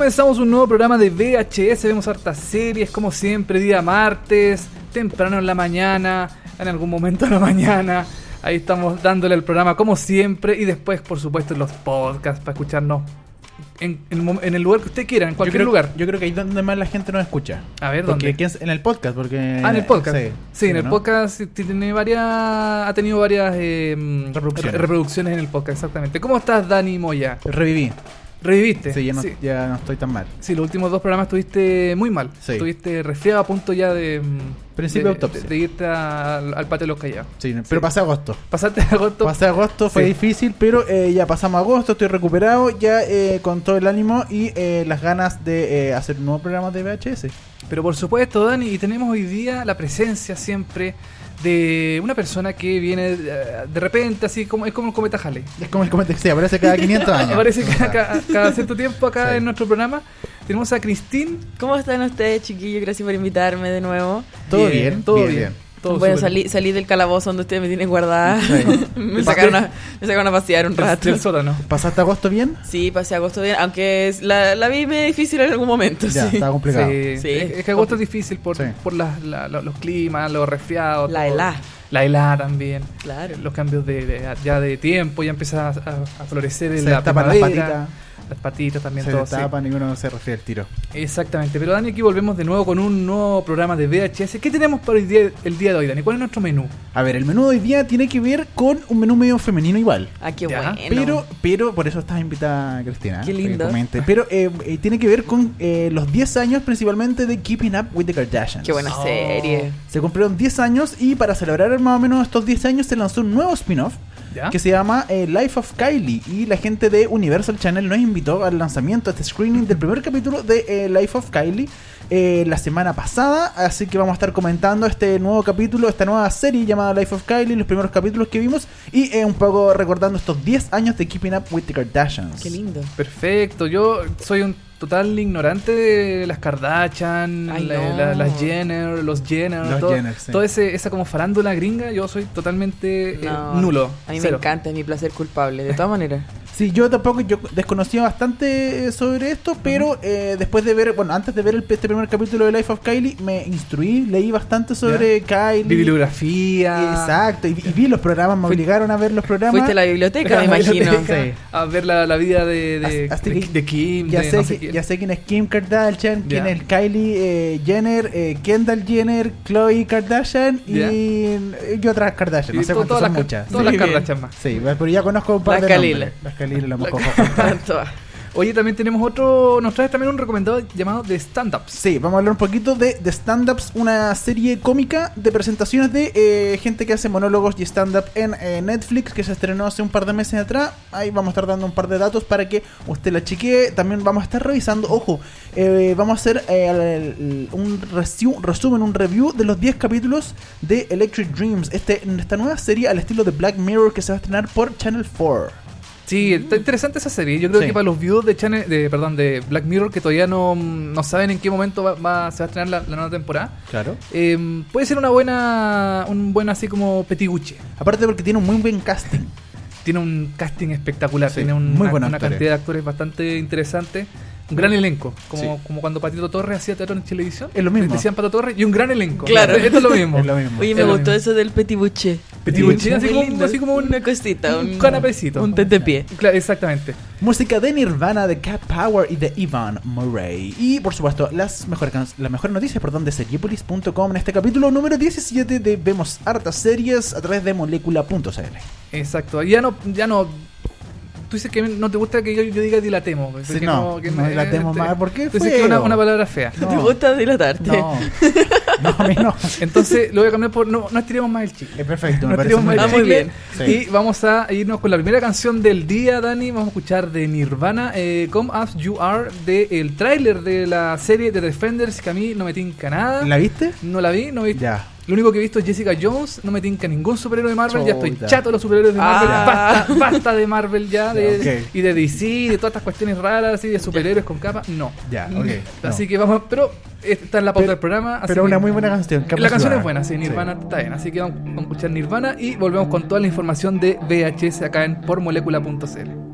Comenzamos un nuevo programa de VHS, vemos hartas series, como siempre, día martes, temprano en la mañana, en algún momento de la mañana. Ahí estamos dándole el programa como siempre y después, por supuesto, los podcasts para escucharnos en, en el mom- en el lugar que usted quiera, en cualquier yo creo, lugar. Yo creo que ahí donde más la gente nos escucha. A ver, Porque ¿dónde? es- en el podcast, porque... Ah, en el podcast. Sí, Sí, en el ¿no? podcast tiene varias, ha tenido varias eh, Reproducciones. re- reproducciones en el podcast, exactamente. ¿Cómo estás, Dani Moya? Reviví. ¿Reviviste? Sí, ya no, sí. ya no estoy tan mal. Sí, los últimos dos programas estuviste muy mal. Sí. Estuviste resfriado a punto ya de. mm, Principio de, autopsia. de- de irte a- al, patio de los callados. Sí, pero pasé agosto. Pasaste agosto. Pasé agosto, fue Sí. difícil, pero eh, ya pasamos agosto, estoy recuperado, ya eh, con todo el ánimo y eh, las ganas de eh, hacer un nuevo programa de VHS. Pero por supuesto, Dani, y tenemos hoy día la presencia siempre de una persona que viene eh, de repente, así como es como el cometa Halley. Es como el comentario, sí, aparece cada 500 años. Aparece cada, cada- cada cierto tiempo acá Sí. en nuestro programa. Tenemos a Cristín. ¿Cómo están ustedes, chiquillos? Gracias por invitarme de nuevo. Todo bien, todo bien, bien. Todo bueno, salí, salí del calabozo donde ustedes me tienen guardada. Sí. me, sacaron a, me sacaron a pasear un rato. del sótano. ¿Pasaste agosto bien? Sí, pasé agosto bien, aunque es- la, la vi medio difícil en algún momento. Ya, sí. estaba complicado. Sí, Sí. Es, es que agosto es difícil por, Sí. por las- la- la- los climas, los resfriados. La helá. La helada también. Claro. Los cambios de, de- ya de tiempo, ya empieza a, a- florecer en Se la primavera. Las patitas también, se todo. sí. destapan y uno se refiere al tiro. Exactamente. Pero Dani, aquí volvemos de nuevo con un nuevo programa de VHS. ¿Qué tenemos para el día, el día de hoy, Dani? ¿Cuál es nuestro menú? A ver, el menú de hoy día tiene que ver con un menú medio femenino igual. Ah, qué Ya, bueno. Pero, pero, por eso estás invitada, Cristina. Qué lindo. Pero eh, eh, tiene que ver con eh, los 10 años principalmente de Keeping Up with the Kardashians. Qué buena Oh. serie. Se cumplieron 10 años y para celebrar más o menos estos 10 años se lanzó un nuevo spin-off ¿Ya? que se llama eh, Life of Kylie y la gente de Universal Channel nos invitó al lanzamiento, a este screening del primer capítulo de eh, Life of Kylie eh, la semana pasada, así que vamos a estar comentando este nuevo capítulo, esta nueva serie llamada Life of Kylie, los primeros capítulos que vimos y eh, un poco recordando estos 10 años de Keeping Up with the Kardashians. Qué lindo. Perfecto. Yo soy un total ignorante de las Kardashian, Ay, la- no. la- las Jenner, los Jenner, Los todo, Jenner, sí. todo ese, esa como farándula gringa. Yo soy totalmente eh, nulo. A mí cero. me encanta, es mi placer culpable. De todas maneras. Sí, yo tampoco, yo desconocía bastante eh, sobre esto, pero eh, después de ver, bueno, antes de ver el- este primer capítulo de Life of Kylie, me instruí, leí bastante sobre Kylie. Bibliografía. Exacto, y, y vi los programas, me obligaron a ver los programas. Fuiste a la biblioteca, me imagino. biblioteca, Sí. A ver la, la vida de, de, de- Kim, ya, de sé no sé que- quién. ya sé quién es Kim Kardashian, quién es Kylie eh, Jenner, eh, Kendall Jenner, Chloe Kardashian y, Ya. y otras Kardashian. No Y sé cuántas todas son las, muchas. Todas Sí, las. Kardashian más. Sí, pero ya conozco un par Las de nombres. Las Khalil, a lo mejor. Oye, también tenemos otro. Nos traes también un recomendado llamado The Stand-Ups. Sí, vamos a hablar un poquito de The Stand-Ups, una serie cómica de presentaciones de eh, gente que hace monólogos y stand-up en eh, Netflix, que se estrenó hace un par de meses atrás. Ahí vamos a estar dando un par de datos para que usted la chequee. También vamos a estar revisando, ojo, eh, vamos a hacer un resu- resumen, un review de los 10 capítulos de Electric Dreams, este, esta nueva serie al estilo de Black Mirror que se va a estrenar por Channel 4. Sí, está interesante esa serie. Yo creo Sí. que para los viewers de Channel, de, perdón, de Black Mirror que todavía no, no saben en qué momento va, va- se va a estrenar la, la nueva temporada, Claro. eh, puede ser una buena, un buen así como petiguche. Aparte porque tiene un muy buen casting. Tiene un casting espectacular, Sí, tiene un- muy una, una cantidad de actores bastante interesante. Un gran elenco, como, Sí. como cuando Patito Torres hacía teatro en televisión. Es lo mismo. Decían Pato Torres y un gran elenco. Claro. Esto es lo mismo. Es lo mismo. Oye, Es me lo gustó mismo. eso del petit bouché. Petit bouché, así como- así como un- una cosita, un un canapecito. Un tentepié. Claro, exactamente. Música de Nirvana, de Cat Power y de Ivan Murray. Y por supuesto, las mejores, las mejores noticias perdón, de seriepolis.com en este capítulo número 17 de Vemos Hartas Series a través de molecula.cl. Exacto. Ya no, ya no. Tú dices que no te gusta que yo, yo diga dilatemos. Sí, no, que no dilatemos más, ¿por qué Tú dices que es una, una palabra fea. No. ¿Te gusta dilatarte? No, No, a mí no. Entonces lo voy a cambiar por no, no estiremos más el chicle. Es perfecto, me No estiremos muy más bien. el bien. chicle. Sí. Y vamos a irnos con la primera canción del día, Dani. Vamos a escuchar de Nirvana, eh, Come As You Are, del tráiler de la serie de Defenders, que a mí no me tinca nada. ¿La viste? No la vi, no vi. Ya. Lo único que he visto es Jessica Jones, no me tinca ningún superhéroe de Marvel, ya estoy chato de los superhéroes de Marvel, Ah. basta, basta de Marvel ya, de- Ya, ok. y de DC, de todas estas cuestiones raras, así, de superhéroes con capa, no. Ya, Mm. ok, Así no. que vamos, pero está en la pauta del programa. así Pero que- una muy buena canción. La canción es buena, sí, Nirvana está bien, así que vamos, vamos a escuchar Nirvana y volvemos con toda la información de VHS acá en pormolecula.cl.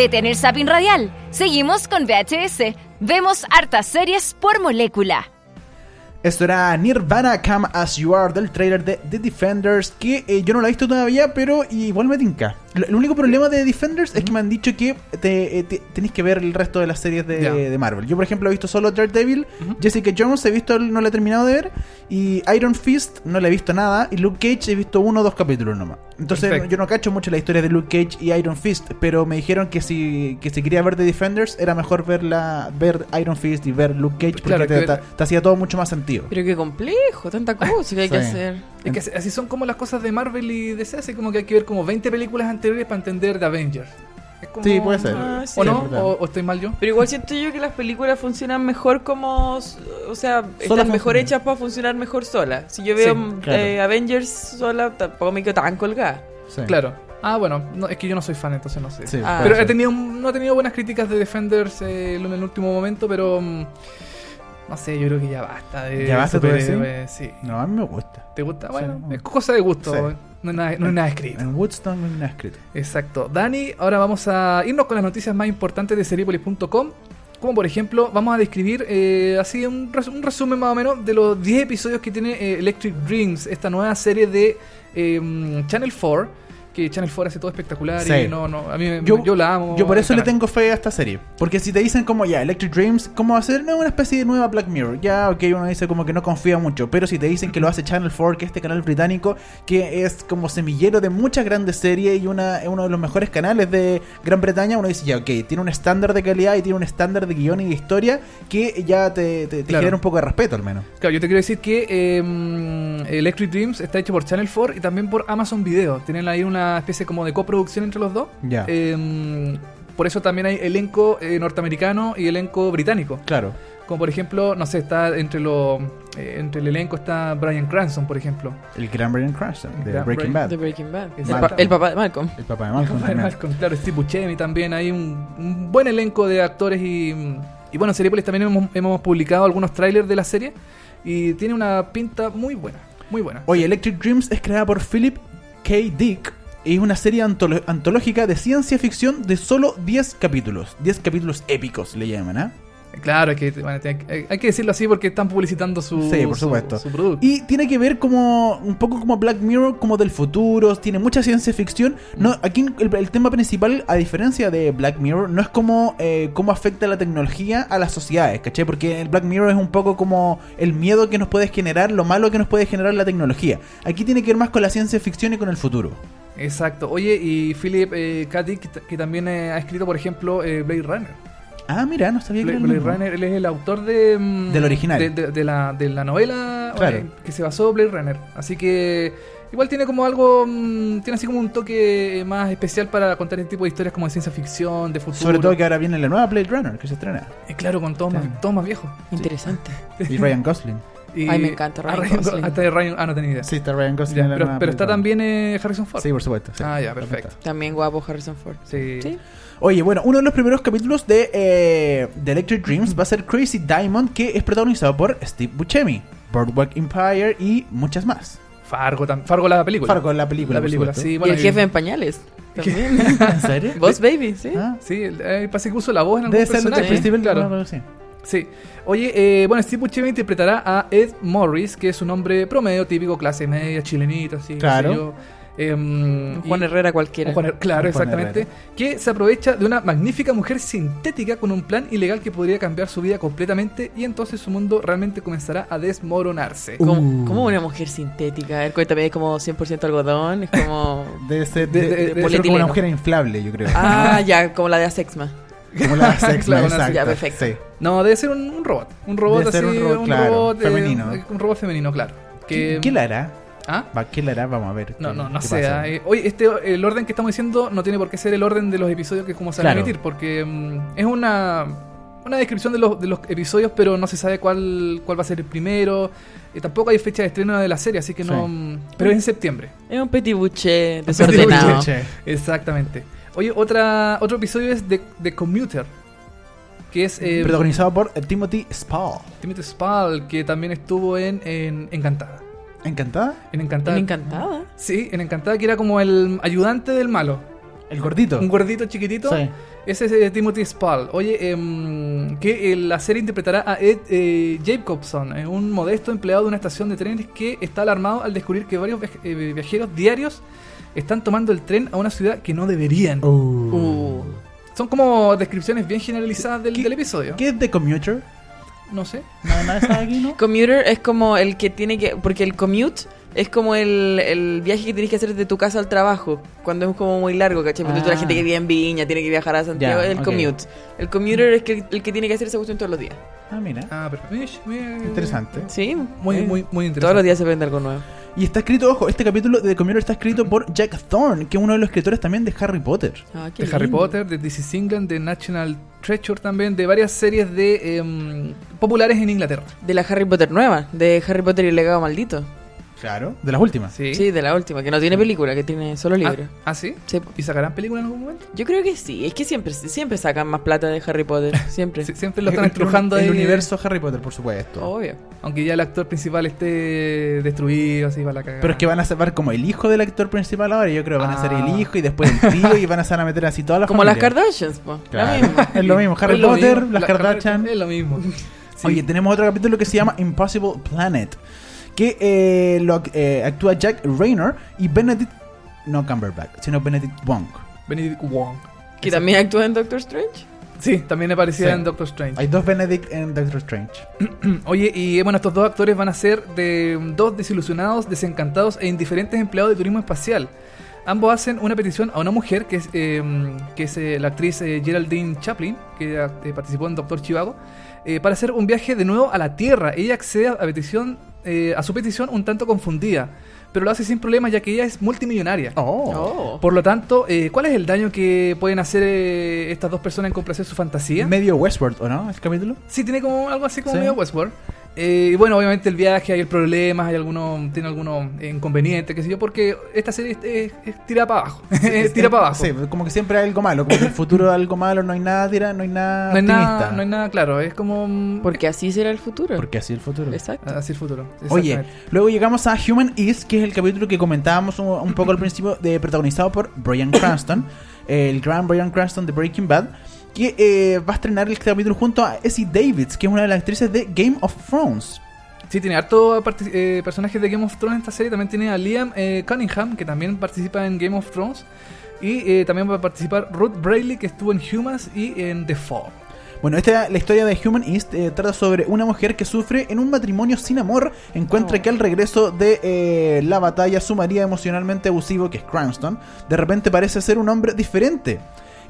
Detén el zapping radial. Seguimos con VHS. Vemos hartas series por molécula. Esto era Nirvana Come As You Are del trailer de The Defenders que eh, yo no lo he visto todavía, pero igual me tinca. Lo- El único problema de Defenders es que me han dicho que te, eh, te- tenéis que ver el resto de las series de, Marvel. Yo, por ejemplo, he visto solo Daredevil, Jessica Jones he visto, no la he terminado de ver, y Iron Fist no la he visto nada, y Luke Cage he visto uno o dos capítulos nomás. Entonces Perfecto. yo no cacho mucho la historia de Luke Cage y Iron Fist, pero me dijeron que si, que si quería ver The Defenders era mejor ver, la, ver Iron Fist y ver Luke Cage porque Claro, te, que- te- te hacía todo mucho más sentido. Pero qué complejo, tanta cosa que hay que hacer. Es que así- son como las cosas de Marvel y DC, así como que hay que ver como 20 películas anteriores para entender The Avengers. Es como- Sí, puede ser. Ah, sí. ¿O no? ¿O, o estoy mal yo? Pero igual siento yo que las películas funcionan mejor como, o sea, están mejor hechas para funcionar mejor solas. Si yo veo Sí, claro. eh, Avengers sola, tampoco me quedo tan colgada. Sí. Claro. Ah, bueno, no, es que yo no soy fan, entonces no sé. Sí, Ah. pero he tenido, no he tenido buenas críticas de Defenders eh, en el último momento, pero mm, no sé, yo creo que ya basta. De ¿Ya basta, superhéroes, Sí. No, a mí me gusta. ¿Te gusta? Bueno, Sí. es cosa de gusto. Sí. No, es nada, no es nada escrito. En Woodstone no hay nada escrito. Exacto. Dani, ahora vamos a irnos con las noticias más importantes de Seriepolis.com. Como por ejemplo, vamos a describir eh, así un, res- un resumen más o menos de los 10 episodios que tiene eh, Electric Dreams, esta nueva serie de eh, Channel 4. Que Channel 4 hace todo espectacular Sí. y no, no, a mí Yo- yo, la amo. Yo por eso le tengo fe a esta serie. Porque si te dicen como ya, Electric Dreams, ¿cómo va a ser? No, una especie de nueva Black Mirror. Ya, ok, uno dice como que no confía mucho. Pero si te dicen que lo hace Channel 4, que es este canal británico, que es como semillero de muchas grandes series y una, uno de los mejores canales de Gran Bretaña, uno dice ya, ok, tiene un estándar de calidad y tiene un estándar de guion y de historia que ya te, te- te Claro. genera un poco de respeto al menos. Claro, yo te quiero decir que eh, Electric Dreams está hecho por Channel 4 y también por Amazon Video. Tienen ahí una especie como de coproducción entre los dos. Ya. Eh, por eso también hay elenco eh, norteamericano y elenco británico. Claro. Como por ejemplo, no sé, está entre los eh, entre el elenco está Brian Cranston, por ejemplo. El gran Brian Cranston de Gran Breaking Bad. The Breaking Bad. El, pa- el papá de Malcolm. El papá de Malcolm. Brian también. Malcolm, claro, Steve Buscemi también. Hay un, un buen elenco de actores y, y bueno, en Seriepolis también hemos, hemos publicado algunos trailers de la serie y tiene una pinta muy buena, muy buena. Oye, Electric Dreams es creada por Philip K. Dick es una serie antológica de ciencia ficción de solo 10 capítulos. 10 capítulos épicos le llaman, ¿ah? Claro, hay que, bueno, que- hay que decirlo así porque están publicitando su, Sí, por su- supuesto. su producto. Y tiene que ver como un poco como Black Mirror, como del futuro, tiene mucha ciencia ficción. No, aquí el, el tema principal, a diferencia de Black Mirror, no es como eh, cómo afecta la tecnología a las sociedades, ¿cachai? Porque el Black Mirror es un poco como el miedo que nos puede generar, lo malo que nos puede generar la tecnología. Aquí tiene que ver más con la ciencia ficción y con el futuro. Exacto. Oye, y Philip eh, que, que también eh, ha escrito, por ejemplo, eh, Blade Runner. Ah, mira, no sabía que Blade, era el Blade mismo. Runner, él es el autor de, mm, Del original. De, de- de la, de la novela Claro. eh, que se basó Blade Runner. Así que igual tiene como algo, mm, tiene así como un toque más especial para contar este tipo de historias como de ciencia ficción, de futuro. Sobre todo que ahora viene la nueva Blade Runner que se estrena. Eh, claro, con todos Claro. más, todos más viejos. Interesante. Y Ryan Gosling. Y- Ay, me encanta ah, Ryan Gosling. Hasta de Ryan, ah, no tenía idea. Sí, está Ryan Gosling. Ya, en la pero, nueva pero está también eh, Harrison Ford. Sí, por supuesto. sí. Ah, ya, Perfecto. perfecto. También guapo Harrison Ford. Sí. Sí. Oye, bueno, uno de los primeros capítulos de, eh, de Electric Dreams va a ser Crazy Diamond, que es protagonizado por Steve Buscemi, Boardwalk Empire y muchas más. Fargo, tam- Fargo la película. Fargo, la película. La por película, supuesto. sí. y Bueno, el jefe en pañales. También. ¿En serio? Boss Baby, sí. Ah, Sí, eh, parece que uso la voz en algún Debe ser el personaje. de Festival claro. claro. sí. Sí. Oye, eh, bueno, Steve Buscemi interpretará a Ed Morris, que es un hombre promedio, típico, clase media, chilenito, así. Claro. sé yo. Em, Un Juan y- Herrera cualquiera. Juan claro, Juan exactamente. Que se aprovecha de una magnífica mujer sintética con un plan ilegal que podría cambiar su vida completamente y entonces su mundo realmente comenzará a desmoronarse. Uh. Como, como una mujer sintética. Ver, cuéntame, es como 100% algodón. Es como. Debe ser, De- de, de- de- de- ser como una mujer inflable, yo creo. Ah, ya, como la de Asexma. Como la sex, Claro, una- exacto. ya, perfecto. Sí. No, debe ser un, un robot. Un robot Debe ser así, un robot, claro, robot, eh, femenino. un robot femenino, claro. Que, ¿Qué, qué le hará? ¿Ah? Va, ¿Qué le hará? Vamos a ver. No, qué- no, no sé. eh, oye, este, el orden que estamos diciendo no tiene por qué ser el orden de los episodios que como se van a emitir, porque mm, es una, una descripción de los, de los episodios, pero no se sabe cuál, cuál va a ser el primero. Eh, tampoco hay fecha de estreno de la serie, así que no. Sí. mm, Pero es en septiembre. Es un petit bouché petit desordenado. bouché. Exactamente. Oye, otra, otro episodio es de, de Commuter, que es eh, Protagonizado por Timothy Spall. Timothy Spall, que también estuvo en, en Encantada. ¿Encantada? En Encantada. Me encantaba. Sí, en Encantada, que era como el ayudante del malo. El gordito. Un gordito chiquitito. Sí. Ese es eh, Timothy Spall. Oye, em, que eh, la serie interpretará a Ed eh, Jacobson, eh, un modesto empleado de una estación de trenes que está alarmado al descubrir que varios viaj- eh, viajeros diarios están tomando el tren a una ciudad que no deberían. Uh. Son como descripciones bien generalizadas del, ¿Qué- del episodio. ¿Qué es The Commuter? No sé. Nada, nada de aquí, ¿no? Commuter es como el que tiene que. Porque el commute es como el, el viaje que tienes que hacer de tu casa al trabajo. Cuando es como muy largo, ¿cachai? Porque tú, la Ah. gente que vive en Viña tiene que viajar a Santiago. Ya, es el commute. El commuter es que, el que tiene que hacer esa cuestión todos los días. Ah, mira. Ah, perfecto. Interesante. Sí. Muy, eh, muy, muy interesante. Todos los días se aprende algo nuevo. Y está escrito, ojo, este capítulo de The Commuter está escrito por Jack Thorne, que es uno de los escritores también de Harry Potter. Ah, qué de Harry. Potter, de This is England, de National Treasure también, de varias series de em, populares en Inglaterra. De la Harry Potter nueva, de Harry Potter y el legado maldito. Claro, de las últimas. Sí. Sí, de la última, que no tiene película, que tiene solo libro. Ah, ¿Ah, sí? Sí. ¿Y sacarán película en algún momento? Yo creo que sí, es que siempre, siempre sacan más plata de Harry Potter, siempre. Sí, siempre lo están El- estrujando el, ahí. universo Harry Potter, por supuesto. Obvio. Aunque ya el actor principal esté destruido, así va la cagada. Pero es que van a salvar como el hijo del actor principal ahora. Yo creo que van a ser Ah. el hijo y después el tío y van a, van a meter así todas las Como las. Kardashians, po. Claro. Es lo mismo. Harry lo Potter, mismo, las la- Kardashian. Es lo mismo. Sí. Oye, tenemos otro capítulo que se llama Impossible Planet. Que eh, lo, eh, actúa Jack Raynor y Benedict. No Cumberbatch, sino Benedict Wong. Benedict Wong. Que también actúa en Doctor Strange. Sí, también aparecía Sí. en Doctor Strange. Hay dos Benedict en Doctor Strange. Oye, y bueno, estos dos actores van a ser de mm, dos desilusionados, desencantados e indiferentes empleados de turismo espacial. Ambos hacen una petición a una mujer que es, eh, que es eh, la actriz eh, Geraldine Chaplin, que eh, participó en Doctor Chivago, eh, para hacer un viaje de nuevo a la Tierra. Ella accede a, petición, eh, a su petición un tanto confundida, pero lo hace sin problemas ya que ella es multimillonaria. Oh. Oh. Por lo tanto, eh, ¿cuál es el daño que pueden hacer eh, estas dos personas en complacer su fantasía? Medio Westworld, ¿o no? ¿El capítulo? Sí, tiene como algo así como Sí. medio Westworld. Eh, y bueno, obviamente el viaje, hay problemas, hay algunos, tiene algunos inconvenientes, qué sé yo, porque esta serie es, es- es tira para abajo. Es tira para abajo. Sí, como que siempre hay algo malo. Como que el futuro es algo malo, no hay nada, tira, no hay nada No hay, optimista. nada, no hay nada claro, es como... Porque así será el futuro. Porque así el futuro. Exacto. Así el futuro. Oye, luego llegamos a Human Is, que es el capítulo que comentábamos un, un poco al principio, de, protagonizado por Brian Cranston, el gran Brian Cranston de Breaking Bad, que eh, va a estrenar el capítulo junto a Essie Davids, que es una de las actrices de Game of Thrones. Sí, tiene harto eh, personajes de Game of Thrones en esta serie. También tiene a Liam eh, Cunningham, que también participa en Game of Thrones. Y también va a participar Ruth Brayley, que estuvo en Humans y en The Fall. Bueno, esta la historia de Human East eh, trata sobre una mujer que sufre en un matrimonio sin amor, encuentra Oh. que al regreso de eh, la batalla su marido emocionalmente abusivo, que es Cranston, de repente parece ser un hombre diferente.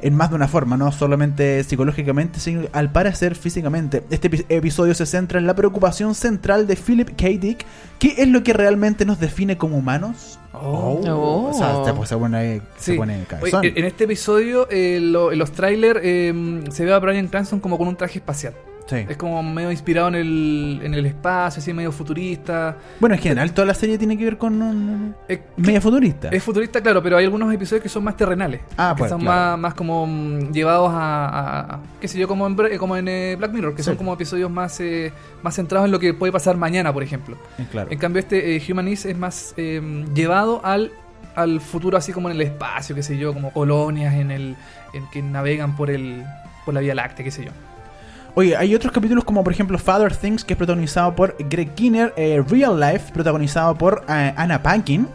En más de una forma, no solamente psicológicamente, sino al parecer físicamente. Este epi- episodio se centra en la preocupación central de Philip K. Dick, ¿qué es lo que realmente nos define como humanos? Oh. O sea, se, se pone, se Sí. pone en este episodio, eh, lo- en los trailers, eh, se ve a Brian Cranston como con un traje espacial. Sí. Es como medio inspirado en el, en el espacio, así medio futurista. Bueno, en general toda la serie tiene que ver con un... Es, media futurista. es futurista, claro, pero hay algunos episodios que son más terrenales. Ah, que pues, son claro. más, más como mm, llevados a, a- qué sé yo, como en, como en eh, Black Mirror, que Sí. son como episodios más, eh, más centrados en lo que puede pasar mañana, por ejemplo. Eh, claro. En cambio, este eh, Humanis es más llevado al, al futuro, así como en el espacio, qué sé yo, como colonias en el en que navegan por el por la Vía Láctea, qué sé yo. Oye, hay otros capítulos como por ejemplo Father Things, que es protagonizado por Greg Kinnear, eh, Real Life, protagonizado por eh, Anna Paquin.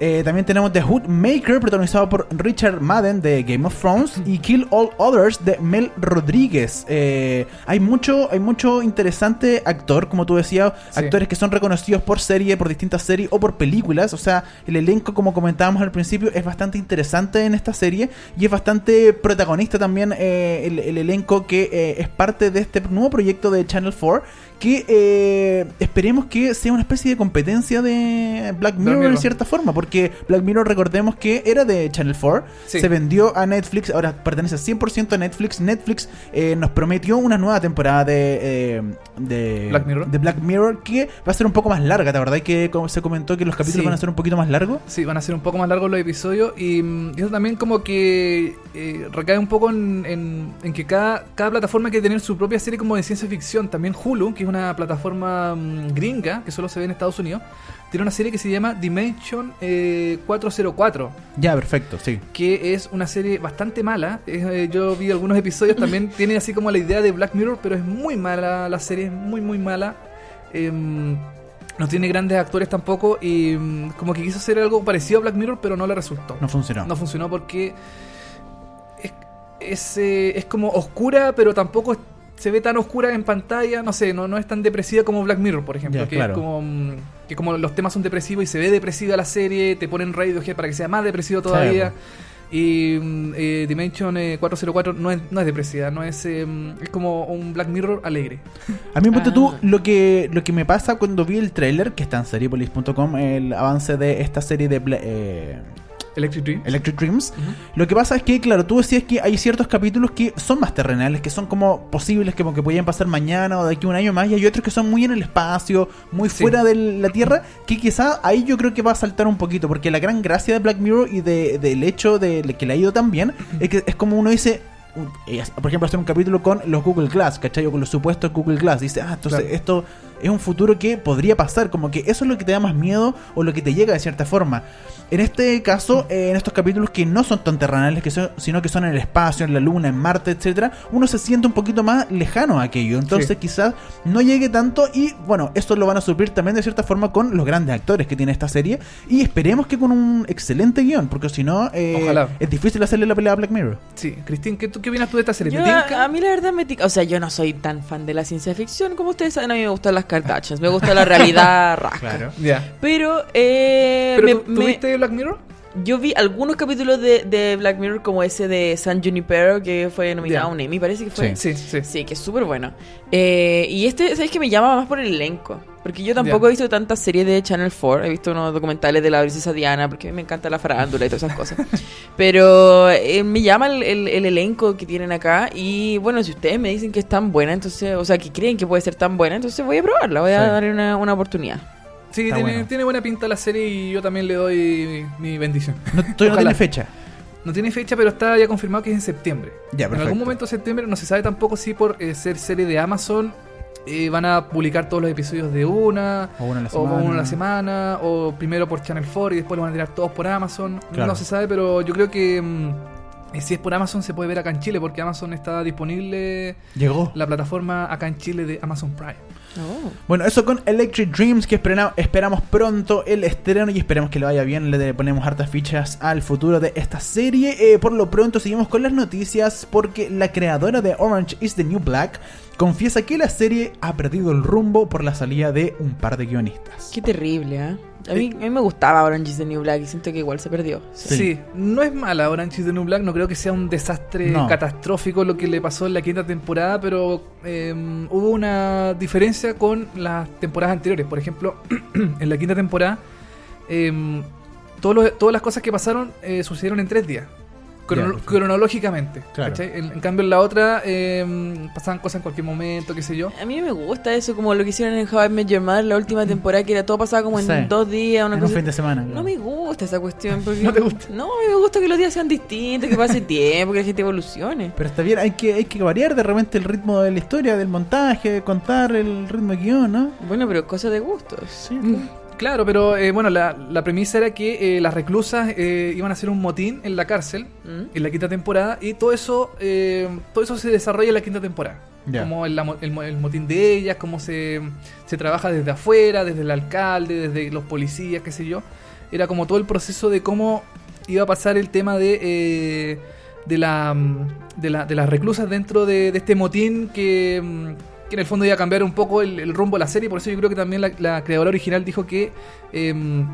Eh, también tenemos The Hood Maker, protagonizado por Richard Madden de Game of Thrones, y Kill All Others de Mel Rodríguez. Eh, hay mucho, hay mucho interesante actor, como tú decías, Sí. actores que son reconocidos por serie, por distintas series o por películas. O sea, el elenco, como comentábamos al principio, es bastante interesante en esta serie y es bastante protagonista también eh, el, el elenco que es parte de este nuevo proyecto de Channel 4 que eh, esperemos que sea una especie de competencia de Black Mirror, Mirror. en cierta forma, porque Black Mirror recordemos que era de Channel 4, Sí. se vendió a Netflix, ahora pertenece 100% a Netflix. Netflix eh, nos prometió una nueva temporada de, eh, de, Black Mirror. de Black Mirror que va a ser un poco más larga, ¿te acordás que como se comentó que los capítulos Sí. van a ser un poquito más largos? Sí, van a ser un poco más largos los episodios y, mm, y eso también como que eh, recae un poco en, en- en que cada, cada plataforma quiere tener su propia serie como de ciencia ficción. También Hulu, que es una plataforma mm, gringa que solo se ve en Estados Unidos, tiene una serie que se llama Dimension eh, 404. Ya, perfecto, sí. que es una serie bastante mala. Eh, yo vi algunos episodios, también tiene así como la idea de Black Mirror, pero es muy mala la serie, es muy, muy mala. Em, no tiene grandes actores tampoco y mm, como que quiso hacer algo parecido a Black Mirror, pero no le resultó. No funcionó. No funcionó porque es, es, eh, es como oscura, pero tampoco es- se ve tan oscura en pantalla. No sé, no, no es tan depresiva como Black Mirror, por ejemplo. Que, claro. es como, que como los temas son depresivos y se ve depresiva la serie, te ponen Radiohead para que sea más depresivo todavía. Y mm, eh, Dimension eh, 404 no es, no es depresiva, no es, eh, es como un Black Mirror alegre. A mí, ponte tú, Ah. lo que, lo que me pasa cuando vi el tráiler, que está en seriepolis.com, el avance de esta serie de Electric Dream. Electric Dreams. Lo que pasa es que, claro, tú decías que hay ciertos capítulos que son más terrenales, que son como posibles, que, como que podían pasar mañana o de aquí a un año más, y hay otros que son muy en el espacio, muy Sí. fuera de la Tierra, que quizá ahí yo creo que va a saltar un poquito, porque la gran gracia de Black Mirror y de- del hecho de que le ha ido tan bien, es que es como uno dice... eh, Por ejemplo, hacer un capítulo con los Google Glass, ¿cachai? O con los supuestos Google Glass. Dice, ah, entonces Claro. esto es un futuro que podría pasar. Como que eso es lo que te da más miedo o lo que te llega de cierta forma. En este caso, eh, en estos capítulos que no son tan terrenales, que son, sino que son en el espacio, en la luna, en Marte, etcétera, uno se siente un poquito más lejano a aquello. Entonces, Sí. quizás no llegue tanto. Y bueno, esto lo van a suplir también de cierta forma con los grandes actores que tiene esta serie. Y esperemos que con un excelente guion, porque si no, eh, es difícil hacerle la pelea a Black Mirror. Sí, Cristín, ¿qué, tú, ¿qué opinas tú de esta serie? Yo, a, a mí la verdad me tica. O sea, yo no soy tan fan de la ciencia ficción. Como ustedes saben, a mí me gustan las Kardashians. Me gusta la realidad rasca. Ya. Pero, eh, ¿Pero me- tú, tú me- viste Black Mirror? Yo vi algunos capítulos de, de Black Mirror como ese de San Junipero que fue nominado Ya. a un Emmy, parece que fue. Sí, sí. Sí, que es súper bueno. Eh, y este, ¿sabes que Me llama más por el elenco. Porque yo tampoco he visto tantas series de Channel 4. He visto unos documentales de la princesa Diana, porque a mí me encanta la farándula y todas esas cosas. Pero eh, me llama el, el- el elenco que tienen acá. Y bueno, si ustedes me dicen que es tan buena, entonces, o sea, que creen que puede ser tan buena, entonces voy a probarla, voy a Sí. darle una, una oportunidad. Sí, tiene, bueno. tiene buena pinta la serie y yo también le doy mi bendición. No, todavía no Ojalá. tiene fecha. No tiene fecha, pero está ya confirmado que es en septiembre. Ya, en algún momento de septiembre, no se sabe tampoco si por eh, ser serie de Amazon eh, van a publicar todos los episodios de una, O una a la o semana. uno a la semana, o primero por Channel 4 y después lo van a tirar todos por Amazon. Claro. No se sabe, pero yo creo que mm, eh, si es por Amazon se puede ver acá en Chile, porque Amazon está disponible Llegó. la plataforma acá en Chile de Amazon Prime. Oh. Bueno, eso con Electric Dreams, que esperamos, esperamos pronto el estreno y esperemos que le vaya bien. Le ponemos hartas fichas al futuro de esta serie. Eh, por lo pronto, seguimos con las noticias porque la creadora de Orange is the New Black confiesa que la serie ha perdido el rumbo por la salida de un par de guionistas. Qué terrible, ¿eh? A mí, a mí me gustaba Orange is the New Black y siento que igual se perdió. Sí. Sí. no es mala Orange is the New Black, no creo que sea un desastre No. catastrófico lo que le pasó en la quinta temporada, pero eh, hubo una diferencia con las temporadas anteriores. Por ejemplo, en la quinta temporada, eh, todos los- todas las cosas que pasaron eh, sucedieron en tres días. Crono- cronológicamente. En, en cambio, en la otra eh, pasaban cosas en cualquier momento, qué sé yo. A mí me gusta eso, como lo que hicieron en How I Met Your Mother la última temporada, que era todo pasaba como en Sí. dos días, una En un cosa. fin de semana. No me gusta esa cuestión. Porque... ¿No te gusta? No, a mí me gusta que los días sean distintos, que pase tiempo, que la gente evolucione. Pero está bien, hay que, hay que variar de repente el ritmo de la historia, del montaje, de contar el ritmo de guion, ¿no? Bueno, pero es cosa de gustos. Sí, Mm, Claro, pero eh, bueno, la, la premisa era que eh, las reclusas eh, iban a hacer un motín en la cárcel ¿Mm? en la quinta temporada y todo eso eh, todo eso se desarrolla en la quinta temporada. Ya. Como el, la mo- el mo- el motín de ellas, cómo se, se trabaja desde afuera, desde el alcalde, desde los policías, qué sé yo. Era como todo el proceso de cómo iba a pasar el tema de, eh, de, la, mm, de, la- de las reclusas dentro de, de este motín que, mm, que en el fondo iba a cambiar un poco el, rumbo de la serie. Por eso yo creo que también la, la creadora original dijo que em,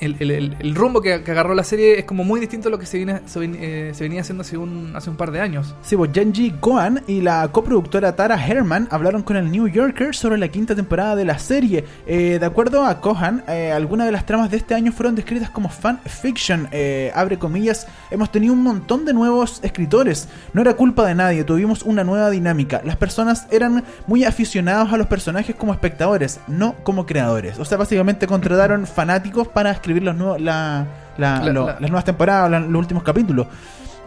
el, el- el- rumbo que, que agarró la serie es como muy distinto a lo que se, viene, se, ven- eh, se venía haciendo hace un, hace un par de años. Sí, pues Genji Kohan y la coproductora Tara Herman hablaron con el New Yorker sobre la quinta temporada de la serie. Eh, de acuerdo a Kohan, eh, algunas de las tramas de este año fueron descritas como fan fiction. Abre comillas, hemos tenido un montón de nuevos escritores. No era culpa de nadie, tuvimos una nueva dinámica. Las personas eran muy aficionados a los personajes como espectadores, no como creadores. O sea, básicamente contrataron fanáticos para los nuevos, la, la- La- lo- la- las nuevas temporadas, los últimos capítulos.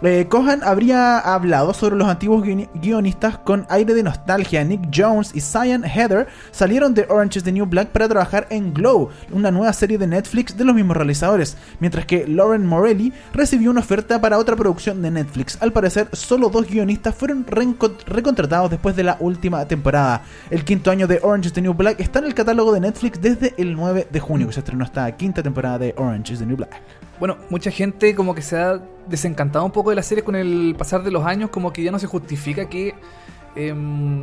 Eh, Kohan habría hablado sobre los antiguos guioni- guionistas con aire de nostalgia. Nick Jones y Cyan Heather salieron de Orange is the New Black para trabajar en Glow, una nueva serie de Netflix de los mismos realizadores, mientras que Lauren Morelli recibió una oferta para otra producción de Netflix. Al parecer, solo dos guionistas fueron recontratados después de la última temporada. El quinto año de Orange is the New Black está en el catálogo de Netflix desde el 9 de junio, que se estrenó esta quinta temporada de Orange is the New Black. Bueno, mucha gente como que se ha desencantado un poco de la serie con el pasar de los años, como que ya no se justifica que, em,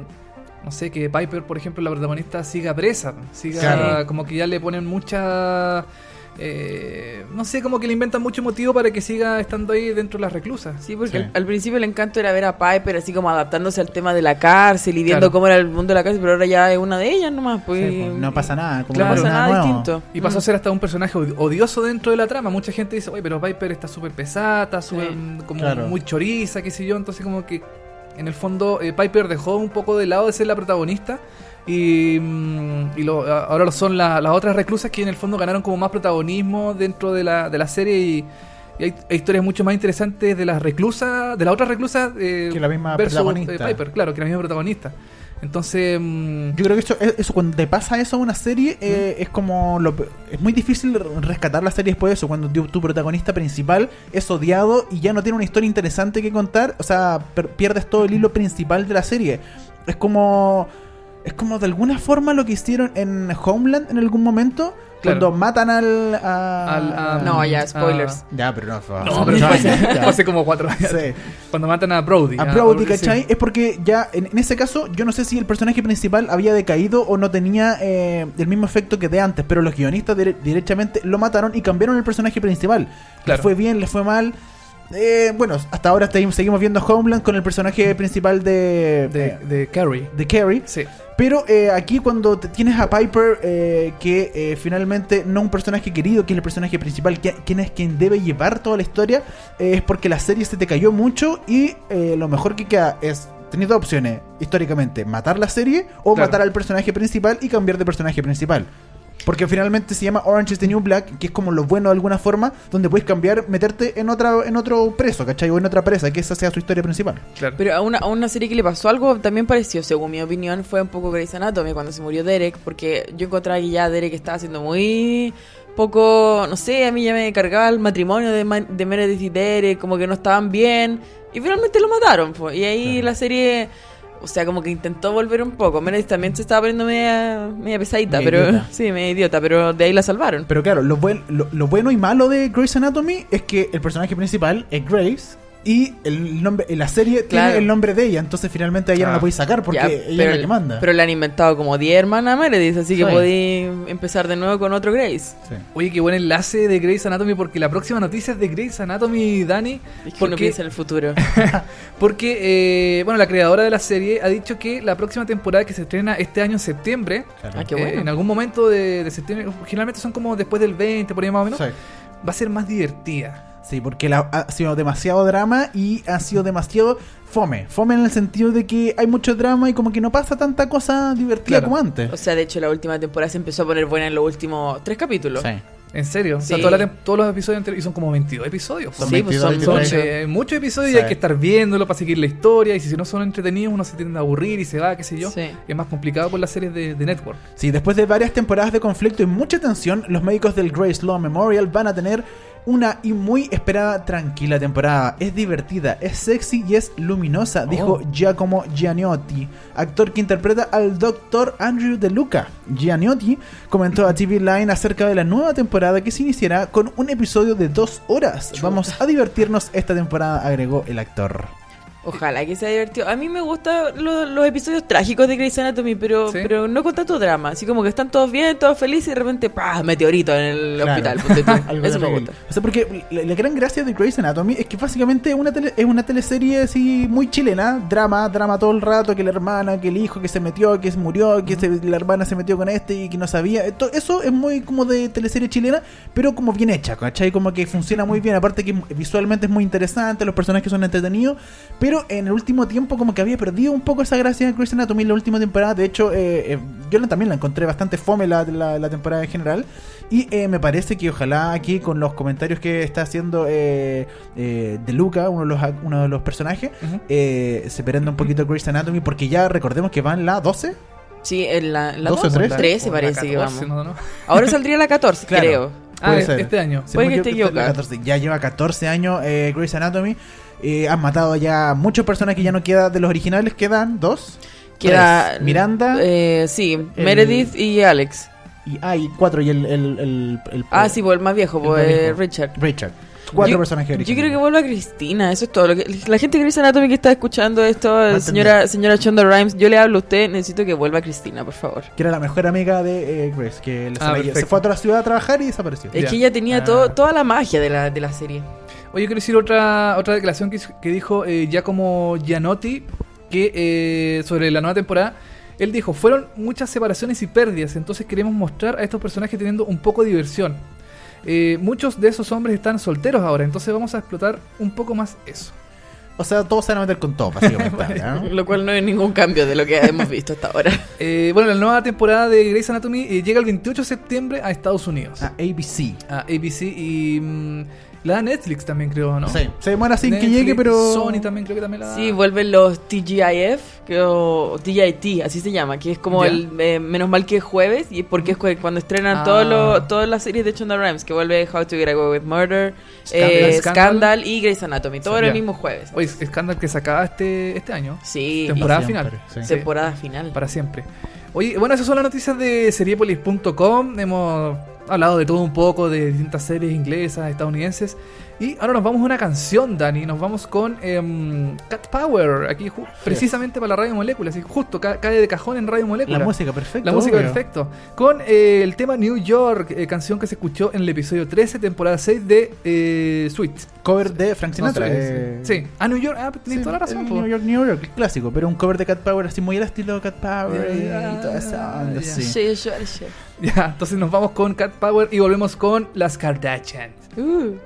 no sé, que Piper, por ejemplo, la protagonista, siga presa, siga, Claro. como que ya le ponen mucha eh, no sé, como que le inventan mucho motivo para que siga estando ahí dentro de las reclusas. Sí, porque Sí. Al, al principio el encanto era ver a Piper así como adaptándose al tema de la cárcel y viendo Claro. cómo era el mundo de la cárcel, pero ahora ya es una de ellas nomás. Pues, Sí, pues, no pasa nada. Como Claro. no pasa nada, distinto. Y pasó Mm. a ser hasta un personaje od- odioso dentro de la trama. Mucha gente dice, oye, pero Piper está súper pesada, está súper, Sí. mm, como Claro. muy choriza, qué sé yo. Entonces como que en el fondo eh, Piper dejó un poco de lado de ser la protagonista. Y, mm, y lo- ahora son la- las otras reclusas que en el fondo ganaron como más protagonismo dentro de la, de la serie y, y hay, hay historias mucho más interesantes de las reclusas, de las otras reclusas eh, Que la misma versus, protagonista. eh, Piper, claro, que la misma protagonista. Entonces, mm, Yo creo que eso, eso cuando te pasa eso a una serie eh, es como lo, es muy difícil rescatar la serie después de eso cuando tu, tu protagonista principal es odiado y ya no tiene una historia interesante que contar, o sea, per- pierdes todo el hilo principal de la serie. Es como es como de alguna forma lo que hicieron en Homeland en algún momento Claro. cuando matan al, a- Al- a- No, ya, spoilers. ya, pero no, fue- no, hace pero fue hace, como cuatro años. Sí. Cuando matan a Brody. a Brody, sí. ¿cachai? Es porque ya en, en ese caso yo no sé si el personaje principal había decaído o no tenía eh, el mismo efecto que de antes, pero los guionistas dire- directamente lo mataron y cambiaron el personaje principal. Claro. Le fue bien, le fue mal. Eh, bueno, hasta ahora seguimos viendo Homeland con el personaje principal de, De, de Carrie. de Carrie. Sí. Pero eh, aquí cuando tienes a Piper, eh, que eh, finalmente no un personaje querido, que es el personaje principal, que, quien es quien debe llevar toda la historia, eh, es porque la serie se te cayó mucho y eh, lo mejor que queda es, tenéis dos opciones históricamente, matar la serie o Claro. matar al personaje principal y cambiar de personaje principal. Porque finalmente se llama Orange is the New Black, que es como lo bueno de alguna forma, donde puedes cambiar, meterte en otra en otro preso, ¿cachai? O en otra presa, que esa sea su historia principal. Claro. Pero a una, a una serie que le pasó algo también pareció, según mi opinión, fue un poco Grey's Anatomy cuando se murió Derek, porque yo encontraba que ya Derek estaba haciendo muy poco, no sé, a mí ya me cargaba el matrimonio de, Ma- de Meredith y Derek, como que no estaban bien, y finalmente lo mataron, po. y ahí Claro. la serie... O sea, como que intentó volver un poco. Meredith también se estaba poniendo media, media pesadita, Media pero idiota. sí, media idiota, pero de ahí la salvaron. Pero claro, lo, buen- lo, lo bueno y malo de Grey's Anatomy es que el personaje principal es Grace y el nombre en la serie Claro. tiene el nombre de ella, entonces finalmente a ella no Ah. la podéis sacar porque Ya, ella pero, es la que manda. Pero le han inventado como 10 hermanas Meredith, así que podéis empezar de nuevo con otro Grace. Sí. Oye, qué buen enlace de Grey's Anatomy porque la próxima noticia es de Grey's Anatomy, Dani. Es que porque uno piensa en el futuro. porque, eh, bueno, la creadora de la serie ha dicho que la próxima temporada que se estrena este año en septiembre, Claro. Ah, qué eh, en algún momento de, de septiembre, generalmente son como después del 20, por ahí más o menos, Sí. va a ser más divertida. Sí, porque la- ha sido demasiado drama y ha sido demasiado fome. Fome en el sentido de que hay mucho drama y como que no pasa tanta cosa divertida Claro. como antes. O sea, de hecho, la última temporada se empezó a poner buena en los últimos tres capítulos. Sí. En serio, o sea, Sí. toda la tem- todos los episodios anteriores, y son como 22 episodios. Son Sí, pues 22, son 23. Son muchos. eh, muchos episodios Sí. y hay que estar viéndolo para seguir la historia. Y si no son entretenidos, uno se tiende a aburrir y se va, qué sé yo. Sí. Y es más complicado por las series de, de Network. Sí, después de varias temporadas de conflicto y mucha tensión, los médicos del Grace Law Memorial van a tener una y muy esperada tranquila temporada. Es divertida, es sexy y es luminosa, dijo Giacomo Giannotti, actor que interpreta al Dr. Andrew De Luca. Giannotti comentó a TV Line acerca de la nueva temporada que se iniciará con un episodio de dos horas. Vamos a divertirnos esta temporada, agregó el actor. Ojalá que sea divertido. A mí me gustan lo- los episodios trágicos de Grey's Anatomy, pero, Sí. pero no con tanto drama. Así como que están todos bien, todos felices y de repente, ¡pah! Meteorito en el Claro. hospital. Eso me gusta. O sea, porque la, la gran gracia de Grey's Anatomy es que básicamente es una, tele- es una teleserie así muy chilena, drama, drama todo el rato, que la hermana, que el hijo que se metió, que se murió, que se- la hermana se metió con este y que no sabía. Esto- eso es muy como de teleserie chilena, pero como bien hecha, ¿cachai? Como que funciona muy bien, aparte que visualmente es muy interesante, los personajes son entretenidos, pero en el último tiempo como que había perdido un poco esa gracia de Grey's Anatomy en la última temporada. De hecho, eh, eh, yo también la encontré bastante fome la, la- la temporada en general. Y eh, me parece que ojalá aquí con los comentarios que está haciendo eh, eh, De Luca, uno de los, uno de los personajes, Ujú. eh, se prenda un poquito Grey's Anatomy porque ya recordemos que van la 12. Sí, en la, la 12 o 13. 13 O la parece que 14, vamos. ¿no? ¿no? Ahora saldría la 14, Claro. creo. Ah, este año. Puede que esté la. 14. Ya lleva 14 años eh, Grey's Anatomy. Eh, han matado ya muchas personas que ya no quedan de los originales. Quedan dos. Queda tres. Miranda Eh, sí, El- Meredith y Alex. y hay cuatro y el... el, el- el- Ah, sí, pues el más viejo, El pues eh. Richard. Richard. Cuatro Yo- personajes Yo originales. quiero que vuelva Cristina, eso es todo. Lo que, la gente de Grey's Anatomy que está escuchando esto, entender. señora, señora Chonda Rhimes, yo le hablo a usted, necesito que vuelva Cristina, por favor. Que era la mejor amiga de eh, Grace, que Ah, la- se fue a toda la ciudad a trabajar y desapareció. Es Ya. que ella tenía Ah. todo, toda la magia de la, de la serie. Oye, quiero decir otra, otra declaración que, que dijo eh, Giacomo Gianotti que, eh, sobre la nueva temporada. Él dijo, fueron muchas separaciones y pérdidas, entonces queremos mostrar a estos personajes teniendo un poco de diversión. Eh, muchos de esos hombres están solteros ahora, entonces vamos a explotar un poco más eso. O sea, todos se van a meter con todo, básicamente. ¿no? Lo cual no es ningún cambio de lo que hemos visto hasta ahora. Eh, bueno, la nueva temporada de Grey's Anatomy eh, llega el 28 de septiembre a Estados Unidos. A ABC. A ABC y mm, la da Netflix también creo, ¿no? Sí. Se demora sin que llegue, pero. Sony también creo que también la da. Sí, vuelven los TGIF, que, o TGIT, así se llama, que es como Ya. el eh, menos mal que es jueves, y porque es cu- cuando estrenan Ah. todos los- todas las series de Chonda Rhimes, que vuelve How to Get Away with Murder, Scandal. eh, Scandal. Scandal y Grey's Anatomy, todo era el mismo jueves. Oye, escándalo que sacaba este, este año. Sí, Temporada siempre, final. sí. Sí. temporada final. Para siempre. Oye, bueno, esas son las noticias de seriepolis.com. Hemos hablado de todo un poco, de distintas series inglesas, estadounidenses. Y ahora nos vamos a una canción, Dani. Nos vamos con em, Cat Power, aquí ju- precisamente para la Radio Molécula. Así justo ca- cae de cajón en Radio Molécula. La música perfecta. La música obvio. perfecto. Con eh, el tema New York, eh, canción que se escuchó en el episodio 13, temporada 6 de eh, Sweet. Cover de Frank Sinatra. Eh, sí. Sí. Ah, New York. Ah, tenés sí, toda la razón. New York, New York, clásico, pero un cover de Cat Power así muy al estilo Cat Power y toda esa onda, sí. Sí, yo- yo- Ya, entonces nos vamos con Cat Power y volvemos con las Kardashians. Uh.